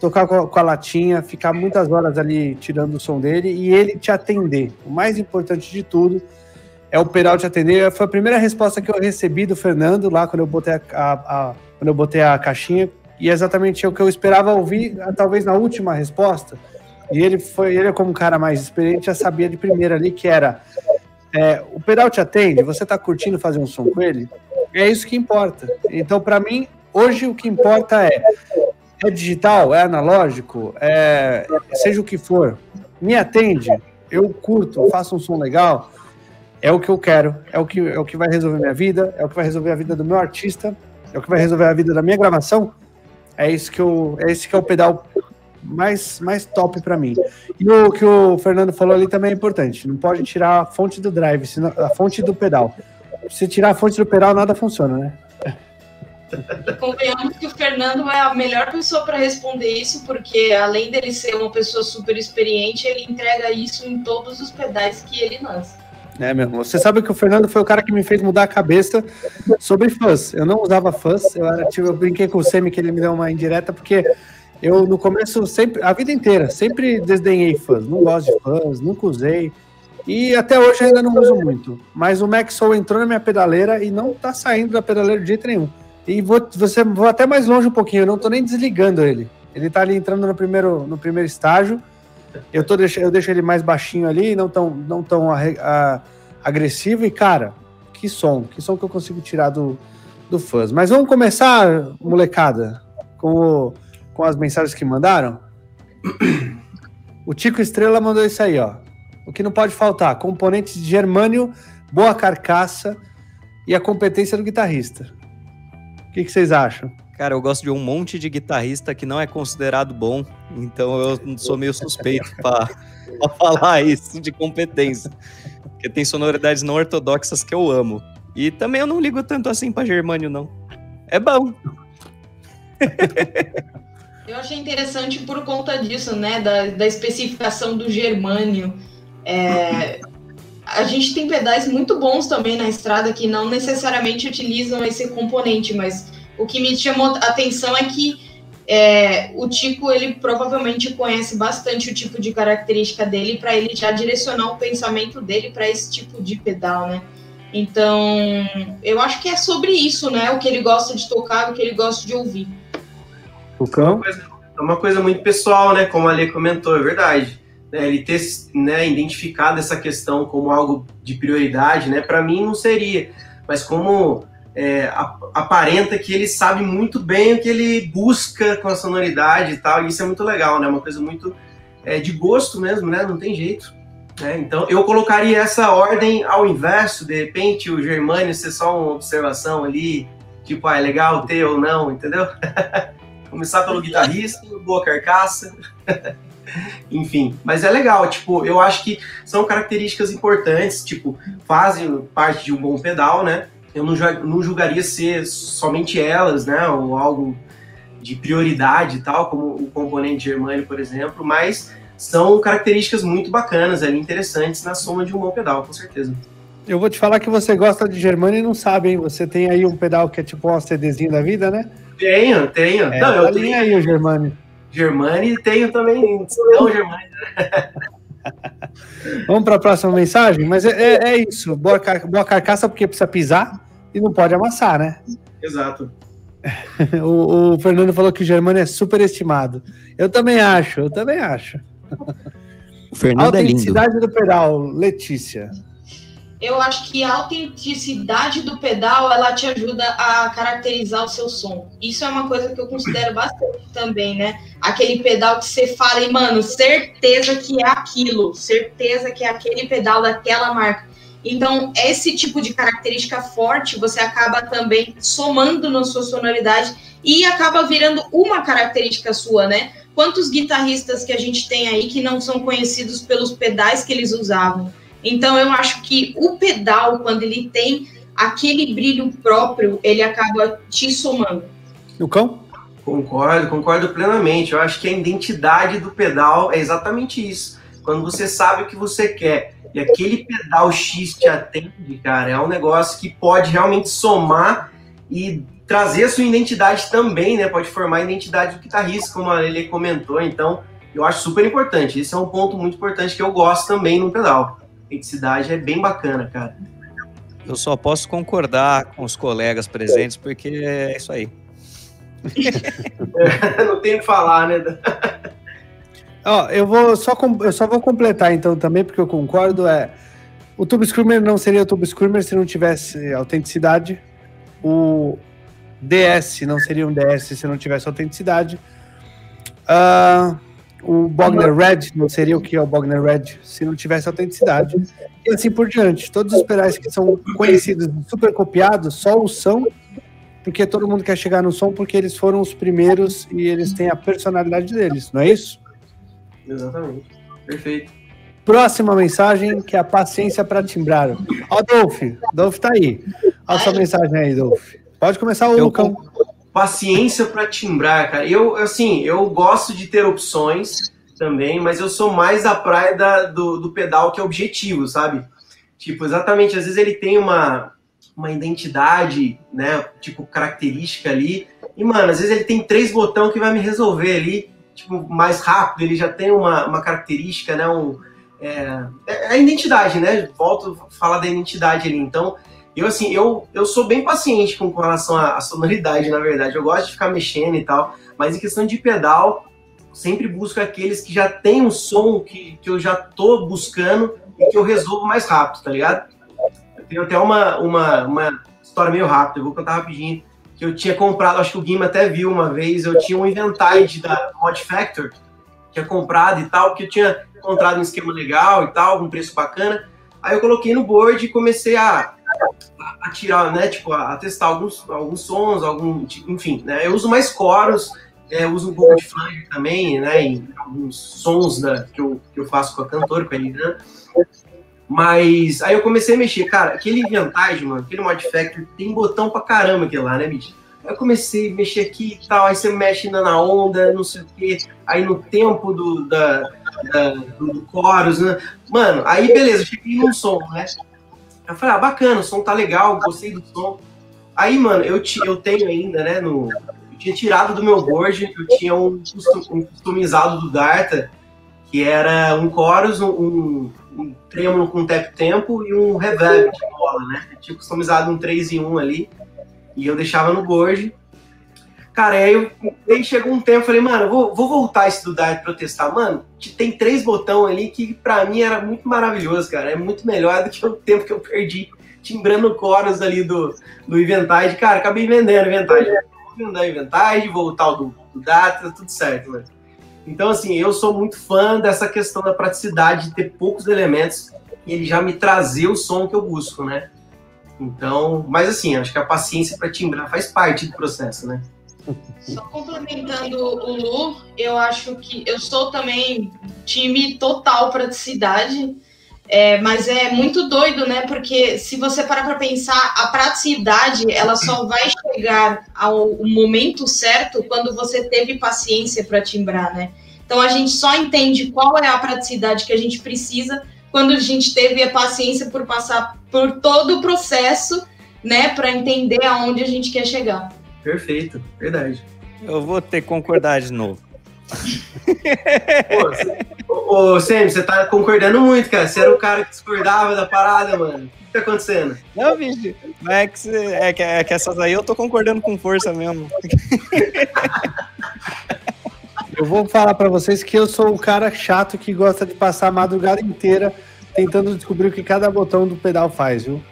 tocar com a, com a, latinha, ficar muitas horas ali tirando o som dele e ele te atender. O mais importante de tudo é o pedal te atender. Foi a primeira resposta que eu recebi do Fernando lá quando eu botei a, a, a quando eu botei a caixinha. E é exatamente o que eu esperava ouvir, talvez na última resposta e ele foi, ele como um cara mais experiente, já sabia de primeira ali que era é, o pedal te atende, você tá curtindo fazer um som com ele? É isso que importa. Então, para mim, hoje o que importa é é digital, é analógico, é, seja o que for, me atende, eu curto, faço um som legal, é o que eu quero, é o que, é o que vai resolver minha vida, é o que vai resolver a vida do meu artista, é o que vai resolver a vida da minha gravação. É isso que eu, é esse que é o pedal mais, mais top para mim. E o que o Fernando falou ali também é importante. Não pode tirar a fonte do drive, senão, a fonte do pedal. Se tirar a fonte do pedal, nada funciona, né? Convenhamos que o Fernando é a melhor pessoa para responder isso, porque além dele ser uma pessoa super experiente, ele entrega isso em todos os pedais que ele lança. É mesmo. Você sabe que o Fernando foi o cara que me fez mudar a cabeça sobre fãs. Eu não usava fãs, eu, era, tipo, eu brinquei com o Semi que ele me deu uma indireta, porque eu, no começo, sempre, a vida inteira, sempre desdenhei fãs. Não gosto de fãs, nunca usei. E até hoje ainda não uso muito. Mas o Maxwell entrou na minha pedaleira e não tá saindo da pedaleira de jeito nenhum. E vou, você, vou até mais longe um pouquinho, eu não tô nem desligando ele. Ele tá ali entrando no primeiro, no primeiro estágio. Eu, tô, eu deixo ele mais baixinho ali, não tão, não tão a, a, agressivo. E, cara, que som, que som que eu consigo tirar do, do fãs. Mas vamos começar, molecada, com, o, com as mensagens que mandaram? O Tico Estrela mandou isso aí, ó. O que não pode faltar: componentes de germânio, boa carcaça e a competência do guitarrista. O que, que vocês acham? Cara, eu gosto de um monte de guitarrista que não é considerado bom, então eu sou meio suspeito para falar isso de competência. Porque tem sonoridades não ortodoxas que eu amo. E também eu não ligo tanto assim para germânio, não. É bom. Eu achei interessante por conta disso, né? Da, da especificação do germânio. É, a gente tem pedais muito bons também na estrada que não necessariamente utilizam esse componente, mas o que me chamou a atenção é que é, o Tico ele provavelmente conhece bastante o tipo de característica dele para ele já direcionar o pensamento dele para esse tipo de pedal, né? Então, eu acho que é sobre isso, né? O que ele gosta de tocar, o que ele gosta de ouvir. O cão? É uma coisa muito pessoal, né? Como a Lê comentou, é verdade. Né, ele ter né, identificado essa questão como algo de prioridade, né? Para mim não seria, mas como é, aparenta que ele sabe muito bem o que ele busca com a sonoridade e tal, e isso é muito legal, né? Uma coisa muito é, de gosto mesmo, né? Não tem jeito. Né? Então eu colocaria essa ordem ao inverso, de repente o Germânio ser só uma observação ali, tipo, ah, é legal ter ou não, entendeu? (laughs) Começar pelo guitarrista, boa carcaça. (laughs) Enfim, mas é legal, tipo, eu acho que são características importantes, tipo, fazem parte de um bom pedal, né? Eu não, não julgaria ser somente elas, né? Ou algo de prioridade e tal, como o componente germânico, por exemplo, mas são características muito bacanas ali, interessantes na soma de um bom pedal, com certeza. Eu vou te falar que você gosta de germânio e não sabe, hein? Você tem aí um pedal que é tipo um CDzinho da vida, né? Tenho, tenho. É, não, eu tenho aí o Germani. Germani tenho também. Não, Germani. (laughs) Vamos para a próxima mensagem? Mas é, é, é isso. Boa, car boa carcaça porque precisa pisar e não pode amassar, né? Exato. (laughs) o, o, Fernando falou que o Germani é super estimado. Eu também acho, eu também acho. O Fernando a é lindo. Autenticidade do pedal, Letícia eu acho que a autenticidade do pedal ela te ajuda a caracterizar o seu som. Isso é uma coisa que eu considero bastante também, né? Aquele pedal que você fala e, mano, certeza que é aquilo, certeza que é aquele pedal daquela marca. Então, esse tipo de característica forte você acaba também somando na sua sonoridade e acaba virando uma característica sua, né? Quantos guitarristas que a gente tem aí que não são conhecidos pelos pedais que eles usavam? Então eu acho que o pedal, quando ele tem aquele brilho próprio, ele acaba te somando. O cão? Concordo, concordo plenamente. Eu acho que a identidade do pedal é exatamente isso. Quando você sabe o que você quer e aquele pedal X te atende, cara, é um negócio que pode realmente somar e trazer a sua identidade também, né? Pode formar a identidade do guitarrista, como ele comentou. Então, eu acho super importante. Esse é um ponto muito importante que eu gosto também no pedal autenticidade é bem bacana, cara. Eu só posso concordar com os colegas presentes, porque é isso aí. (laughs) Não tem o que falar, né? Ó, eu vou só eu só vou completar então também, porque eu concordo. É, o Tube Screamer não seria o Tube Screamer se não tivesse autenticidade. O DS não seria um DS se não tivesse autenticidade. Uh, o Bogner Red não seria o que é o Bogner Red se não tivesse autenticidade. E assim por diante. Todos os pedais que são conhecidos super copiados só o são porque todo mundo quer chegar no som porque eles foram os primeiros e eles têm a personalidade deles, não é isso? Exatamente. Perfeito. Próxima mensagem, que é a paciência para timbrar. Ó, Dolph, Dolph tá aí. Olha a sua mensagem aí, Dolph. Pode começar o Lucão paciência para timbrar, cara. Eu, assim, eu gosto de ter opções também, mas eu sou mais a praia da, do, do pedal que é objetivo, sabe? Tipo, exatamente, às vezes ele tem uma, uma identidade, né? Tipo, característica ali. E, mano, às vezes ele tem três botões que vai me resolver ali, tipo, mais rápido, ele já tem uma, uma característica, né? Um, é, é a identidade, né? Volto a falar da identidade ali. Então, eu, assim, eu, eu sou bem paciente com, relação à, sonoridade, na verdade. Eu gosto de ficar mexendo e tal, mas em questão de pedal, sempre busco aqueles que já tem um som que, que eu já tô buscando e que eu resolvo mais rápido, tá ligado? tenho até uma, uma, uma história meio rápida, eu vou contar rapidinho. Que eu tinha comprado, acho que o Guima até viu uma vez, eu tinha um Inventide da Mod Factor, tinha comprado e tal, porque eu tinha encontrado um esquema legal e tal, um preço bacana. Aí eu coloquei no board e comecei a, a tirar, né, tipo, a, testar alguns, alguns sons, algum, enfim, né, eu uso mais coros, é, uso um pouco de flange também, né, em alguns sons da, que, eu, que eu faço com a cantora, com a Eliana. Mas aí eu comecei a mexer, cara, aquele Vintage, mano, aquele Mod Factor, tem botão pra caramba aquele lá, né, bicho? Aí eu comecei a mexer aqui e tal, aí você mexe na onda, não sei o quê, aí no tempo do, da, da do, do chorus, né? Mano, aí beleza, cheguei num som, né? Eu falei, ah, bacana, o som tá legal, gostei do som. Aí, mano, eu, eu tenho ainda, né, no, eu tinha tirado do meu board, eu tinha um, um customizado do Darta, que era um chorus, um, um trêmulo com tap tempo e um reverb de bola, né? Eu tinha customizado um 3 em 1 ali, e eu deixava no board. Cara, aí, eu, aí chegou um tempo, eu falei, mano, vou, vou voltar a estudar para testar. Mano, tem três botões ali que para mim era muito maravilhoso, cara. É muito melhor do que o tempo que eu perdi timbrando coros ali do, do Inventide. Cara, acabei vendendo o Inventide. Vou vender o Inventide, voltar o do, do Data, tudo certo, mano. Então, assim, eu sou muito fã dessa questão da praticidade de ter poucos elementos e ele já me trazer o som que eu busco, né? Então, mas assim, acho que a paciência para timbrar faz parte do processo, né? Só complementando o Lu, eu acho que eu sou também time total praticidade, é, mas é muito doido, né? Porque se você parar para pensar, a praticidade ela só vai chegar ao momento certo quando você teve paciência para timbrar, né? Então a gente só entende qual é a praticidade que a gente precisa quando a gente teve a paciência por passar por todo o processo, né, para entender aonde a gente quer chegar. Perfeito, verdade. Eu vou ter que concordar de novo. Ô, ô Sam, você tá concordando muito, cara. Você era o cara que discordava da parada, mano. O que tá acontecendo? Não, bicho. É que, é, que, é que essas aí eu tô concordando com força mesmo. Eu vou falar para vocês que eu sou o cara chato que gosta de passar a madrugada inteira tentando descobrir o que cada botão do pedal faz, viu?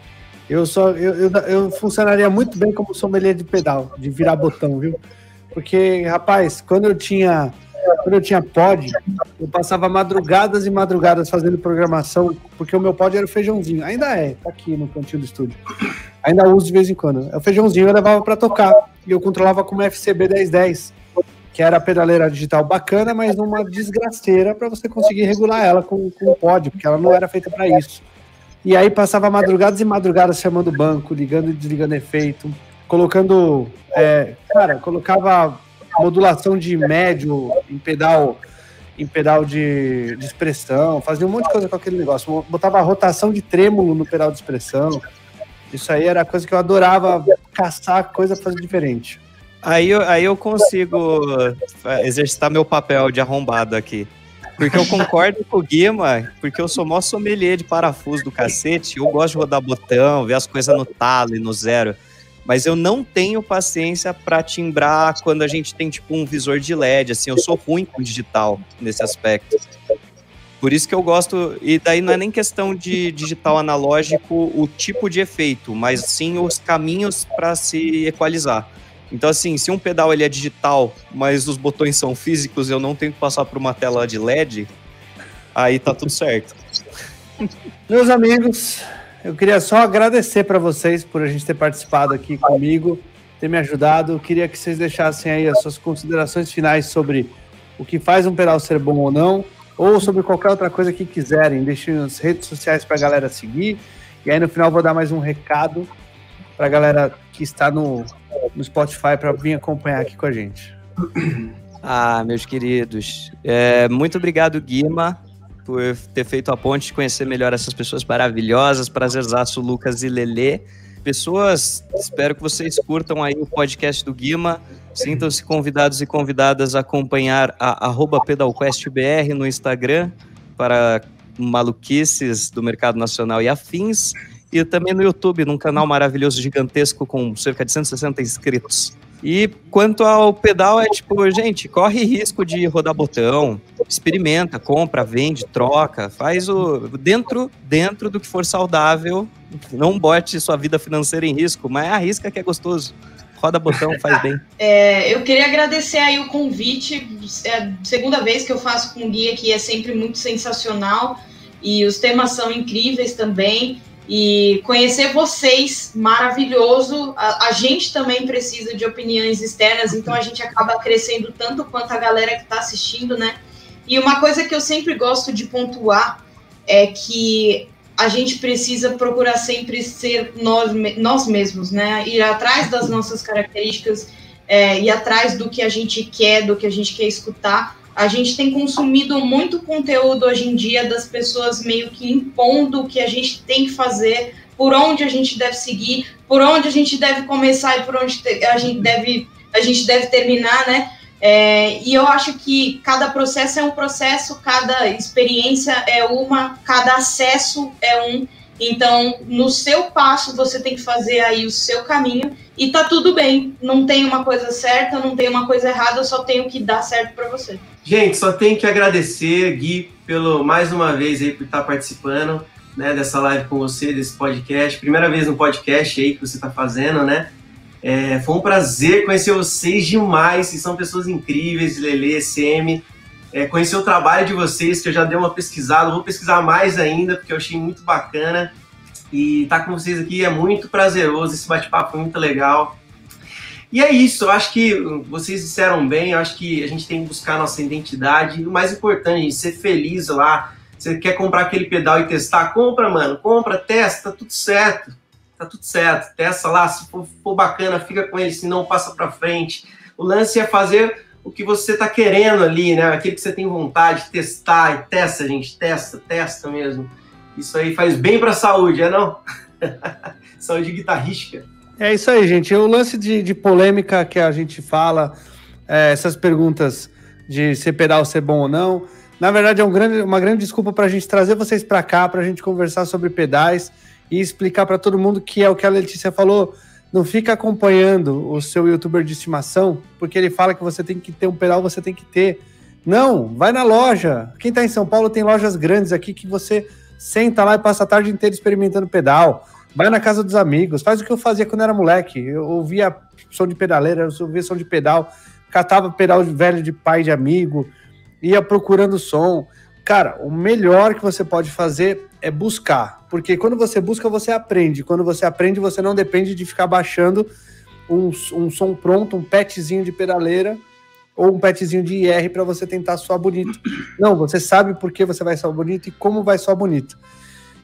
Eu só eu, eu, eu, funcionaria muito bem como sommelier de pedal, de virar botão, viu? Porque, rapaz, quando eu tinha quando eu tinha pod, eu passava madrugadas e madrugadas fazendo programação, porque o meu pod era o feijãozinho. Ainda é, tá aqui no cantinho do estúdio. Ainda uso de vez em quando. É o feijãozinho eu levava para tocar e eu controlava como FCB 1010, que era a pedaleira digital bacana, mas uma desgraceira para você conseguir regular ela com, com o pod, porque ela não era feita para isso. E aí passava madrugadas e madrugadas chamando o banco, ligando e desligando efeito, colocando. É, cara, colocava modulação de médio em pedal em pedal de, de, expressão, fazia um monte de coisa com aquele negócio. Botava rotação de trêmulo no pedal de expressão. Isso aí era coisa que eu adorava caçar coisa pra fazer diferente. Aí, aí eu consigo exercitar meu papel de arrombado aqui. Porque eu concordo com o Guima, porque eu sou mó sommelier de parafuso do cacete. Eu gosto de rodar botão, ver as coisas no talo e no zero. Mas eu não tenho paciência para timbrar quando a gente tem, tipo, um visor de LED. Assim, eu sou ruim com digital nesse aspecto. Por isso que eu gosto. E daí não é nem questão de digital analógico o tipo de efeito, mas sim os caminhos para se equalizar. Então, assim, se um pedal ele é digital, mas os botões são físicos, eu não tenho que passar por uma tela de LED, aí tá tudo certo. (laughs) Meus amigos, eu queria só agradecer para vocês por a gente ter participado aqui comigo, ter me ajudado. Eu queria que vocês deixassem aí as suas considerações finais sobre o que faz um pedal ser bom ou não, ou sobre qualquer outra coisa que quiserem. Deixem nas redes sociais para a galera seguir. E aí no final vou dar mais um recado para a galera que está no, no Spotify para vir acompanhar aqui com a gente. Ah, meus queridos, é, muito obrigado, Guima, por ter feito a ponte, conhecer melhor essas pessoas maravilhosas, prazerzaço Lucas e Lelê. Pessoas, espero que vocês curtam aí o podcast do Guima, sintam-se convidados e convidadas a acompanhar a pedalquestbr no Instagram para maluquices do mercado nacional e afins e também no YouTube, num canal maravilhoso, gigantesco, com cerca de 160 inscritos. E quanto ao pedal, é tipo, gente, corre risco de rodar botão, experimenta, compra, vende, troca, faz o dentro dentro do que for saudável. Não bote sua vida financeira em risco, mas arrisca que é gostoso. Roda botão, (laughs) faz bem. É, eu queria agradecer aí o convite. É a segunda vez que eu faço com o Gui aqui, é sempre muito sensacional. E os temas são incríveis também. E conhecer vocês, maravilhoso. A, a, gente também precisa de opiniões externas, então a gente acaba crescendo tanto quanto a galera que está assistindo, né? E uma coisa que eu sempre gosto de pontuar é que a gente precisa procurar sempre ser nós, nós mesmos, né? Ir atrás das nossas características, é, ir atrás do que a gente quer, do que a gente quer escutar. A gente tem consumido muito conteúdo hoje em dia das pessoas meio que impondo o que a gente tem que fazer, por onde a gente deve seguir, por onde a gente deve começar e por onde a gente deve, a gente deve terminar, né? É, e eu acho que cada processo é um processo, cada experiência é uma, cada acesso é um. Então, no seu passo, você tem que fazer aí o seu caminho e tá tudo bem. Não tem uma coisa certa, não tem uma coisa errada, só tem o que dá certo para você. Gente, só tenho que agradecer, Gui, pelo mais uma vez aí por estar participando né, dessa live com você, desse podcast. Primeira vez no podcast aí que você está fazendo, né? É, foi um prazer conhecer vocês demais, vocês são pessoas incríveis, Lele, SM. É, conhecer o trabalho de vocês, que eu já dei uma pesquisada, vou pesquisar mais ainda, porque eu achei muito bacana. E estar tá com vocês aqui é muito prazeroso, esse bate-papo foi muito legal. E é isso, eu acho que vocês disseram bem, eu acho que a gente tem que buscar nossa identidade. E o mais importante, gente, ser feliz lá. Você quer comprar aquele pedal e testar? Compra, mano, compra, testa, tá tudo certo tá tudo certo. Testa lá, se for, for bacana, fica com ele, se não, passa para frente. O lance é fazer o que você tá querendo ali, né? Aquele que você tem vontade, testar, e testa, gente, testa, testa mesmo. Isso aí faz bem para a saúde, é não? (laughs) saúde guitarrística. É isso aí, gente. O lance de, de polêmica que a gente fala, é, essas perguntas de ser pedal ser bom ou não, na verdade é um grande, uma grande desculpa para a gente trazer vocês para cá, para a gente conversar sobre pedais e explicar para todo mundo que é o que a Letícia falou. Não fica acompanhando o seu youtuber de estimação, porque ele fala que você tem que ter um pedal, você tem que ter. Não, vai na loja. Quem está em São Paulo tem lojas grandes aqui que você senta lá e passa a tarde inteira experimentando pedal. Vai na casa dos amigos, faz o que eu fazia quando era moleque. Eu ouvia som de pedaleira, eu ouvia som de pedal, catava pedal velho de pai de amigo, ia procurando som. Cara, o melhor que você pode fazer é buscar, porque quando você busca, você aprende. Quando você aprende, você não depende de ficar baixando um, um som pronto, um petzinho de pedaleira ou um petzinho de IR para você tentar soar bonito. Não, você sabe por que você vai soar bonito e como vai soar bonito.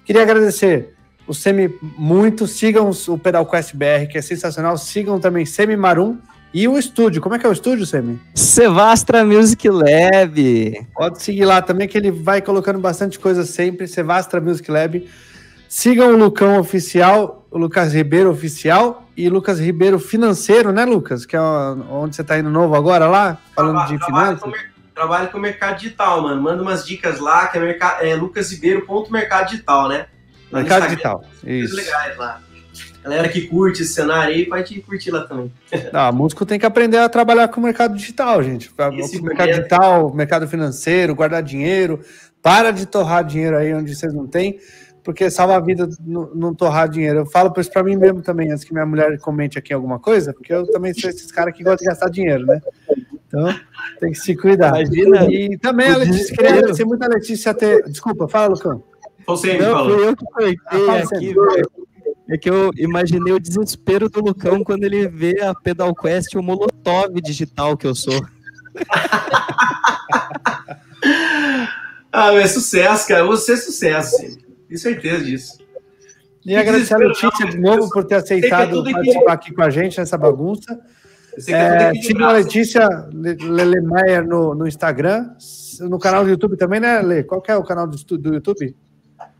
Queria agradecer o Semi muito. Sigam o Pedal Quest BR, que é sensacional. Sigam também Semi Marum e o estúdio, como é que é o estúdio, Semi? Sevastra Music Lab. Pode seguir lá também, que ele vai colocando bastante coisa sempre. Sevastra Music Lab. Sigam o Lucão Oficial, o Lucas Ribeiro Oficial e Lucas Ribeiro Financeiro, né, Lucas? Que é onde você está indo novo agora lá, falando trabalho, de finanças. Trabalho com o mercado digital, mano. Manda umas dicas lá, que é, mercado, é lucasribeiro.mercado digital, né? Mercado digital. Isso. legais lá galera que curte esse cenário aí pode curtir lá também. Não, músico tem que aprender a trabalhar com o mercado digital, gente. Esse o mercado momento. digital, mercado financeiro, guardar dinheiro. Para de torrar dinheiro aí onde vocês não têm, porque salva a vida não torrar dinheiro. Eu falo isso para mim mesmo também, antes que minha mulher comente aqui alguma coisa, porque eu também sou esses caras que gostam de gastar dinheiro, né? Então, tem que se cuidar. Imagina. E também a Letícia, queria agradecer muito a Letícia ter. Desculpa, fala, Lucão. Você me falou. Fui eu que coitei ah, aqui, velho. É que eu imaginei o desespero do Lucão quando ele vê a Pedal Quest, o Molotov digital que eu sou. (laughs) ah, é sucesso, cara. Você é sucesso, sim. Tenho certeza disso. E agradecer a Letícia de novo por ter aceitado participar aqui com a gente nessa bagunça. É, siga a Letícia Lele Meyer no, no Instagram, no canal do YouTube também, né, Lê? Qual é o canal do, do YouTube?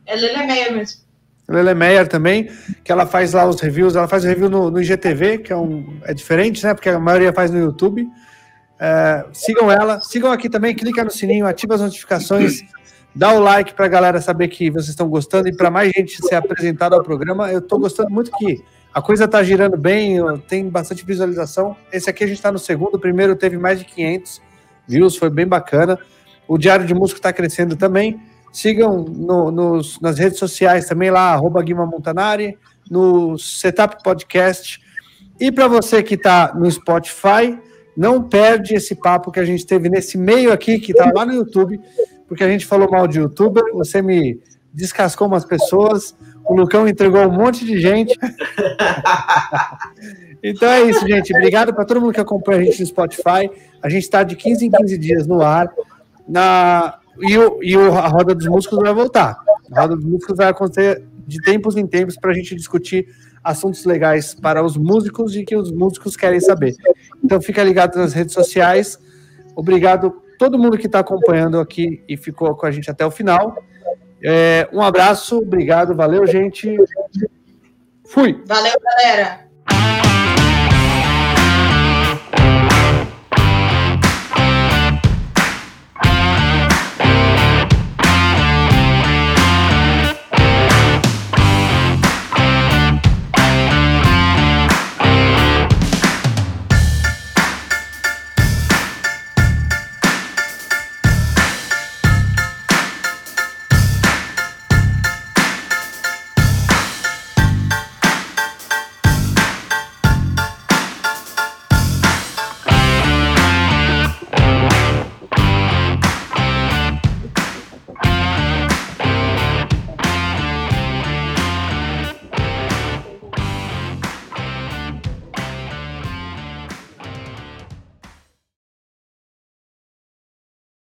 É Lele Meyer mesmo. Lele Meyer também, que ela faz lá os reviews, ela faz o review no, no IGTV, que é, um, é diferente, né? Porque a maioria faz no YouTube. É, sigam ela, sigam aqui também, clica no sininho, ativa as notificações, dá o like para a galera saber que vocês estão gostando e para mais gente ser apresentada ao programa. Eu estou gostando muito que A coisa tá girando bem, tem bastante visualização. Esse aqui a gente está no segundo, o primeiro teve mais de 500 views, foi bem bacana. O Diário de Músico está crescendo também. Sigam no, nos, nas redes sociais também lá, arroba Guima Montanari, no Setup Podcast. E para você que está no Spotify, não perde esse papo que a gente teve nesse meio aqui, que está lá no YouTube, porque a gente falou mal de youtuber, você me descascou umas pessoas, o Lucão entregou um monte de gente. (laughs) então é isso, gente. Obrigado para todo mundo que acompanha a gente no Spotify. A gente está de 15 em 15 dias no ar. Na, e, o, e o, a Roda dos Músicos vai voltar. A Roda dos Músicos vai acontecer de tempos em tempos para a gente discutir assuntos legais para os músicos e que os músicos querem saber. Então fica ligado nas redes sociais. Obrigado todo mundo que está acompanhando aqui e ficou com a gente até o final. É, um abraço, obrigado, valeu, gente. Fui. Valeu, galera.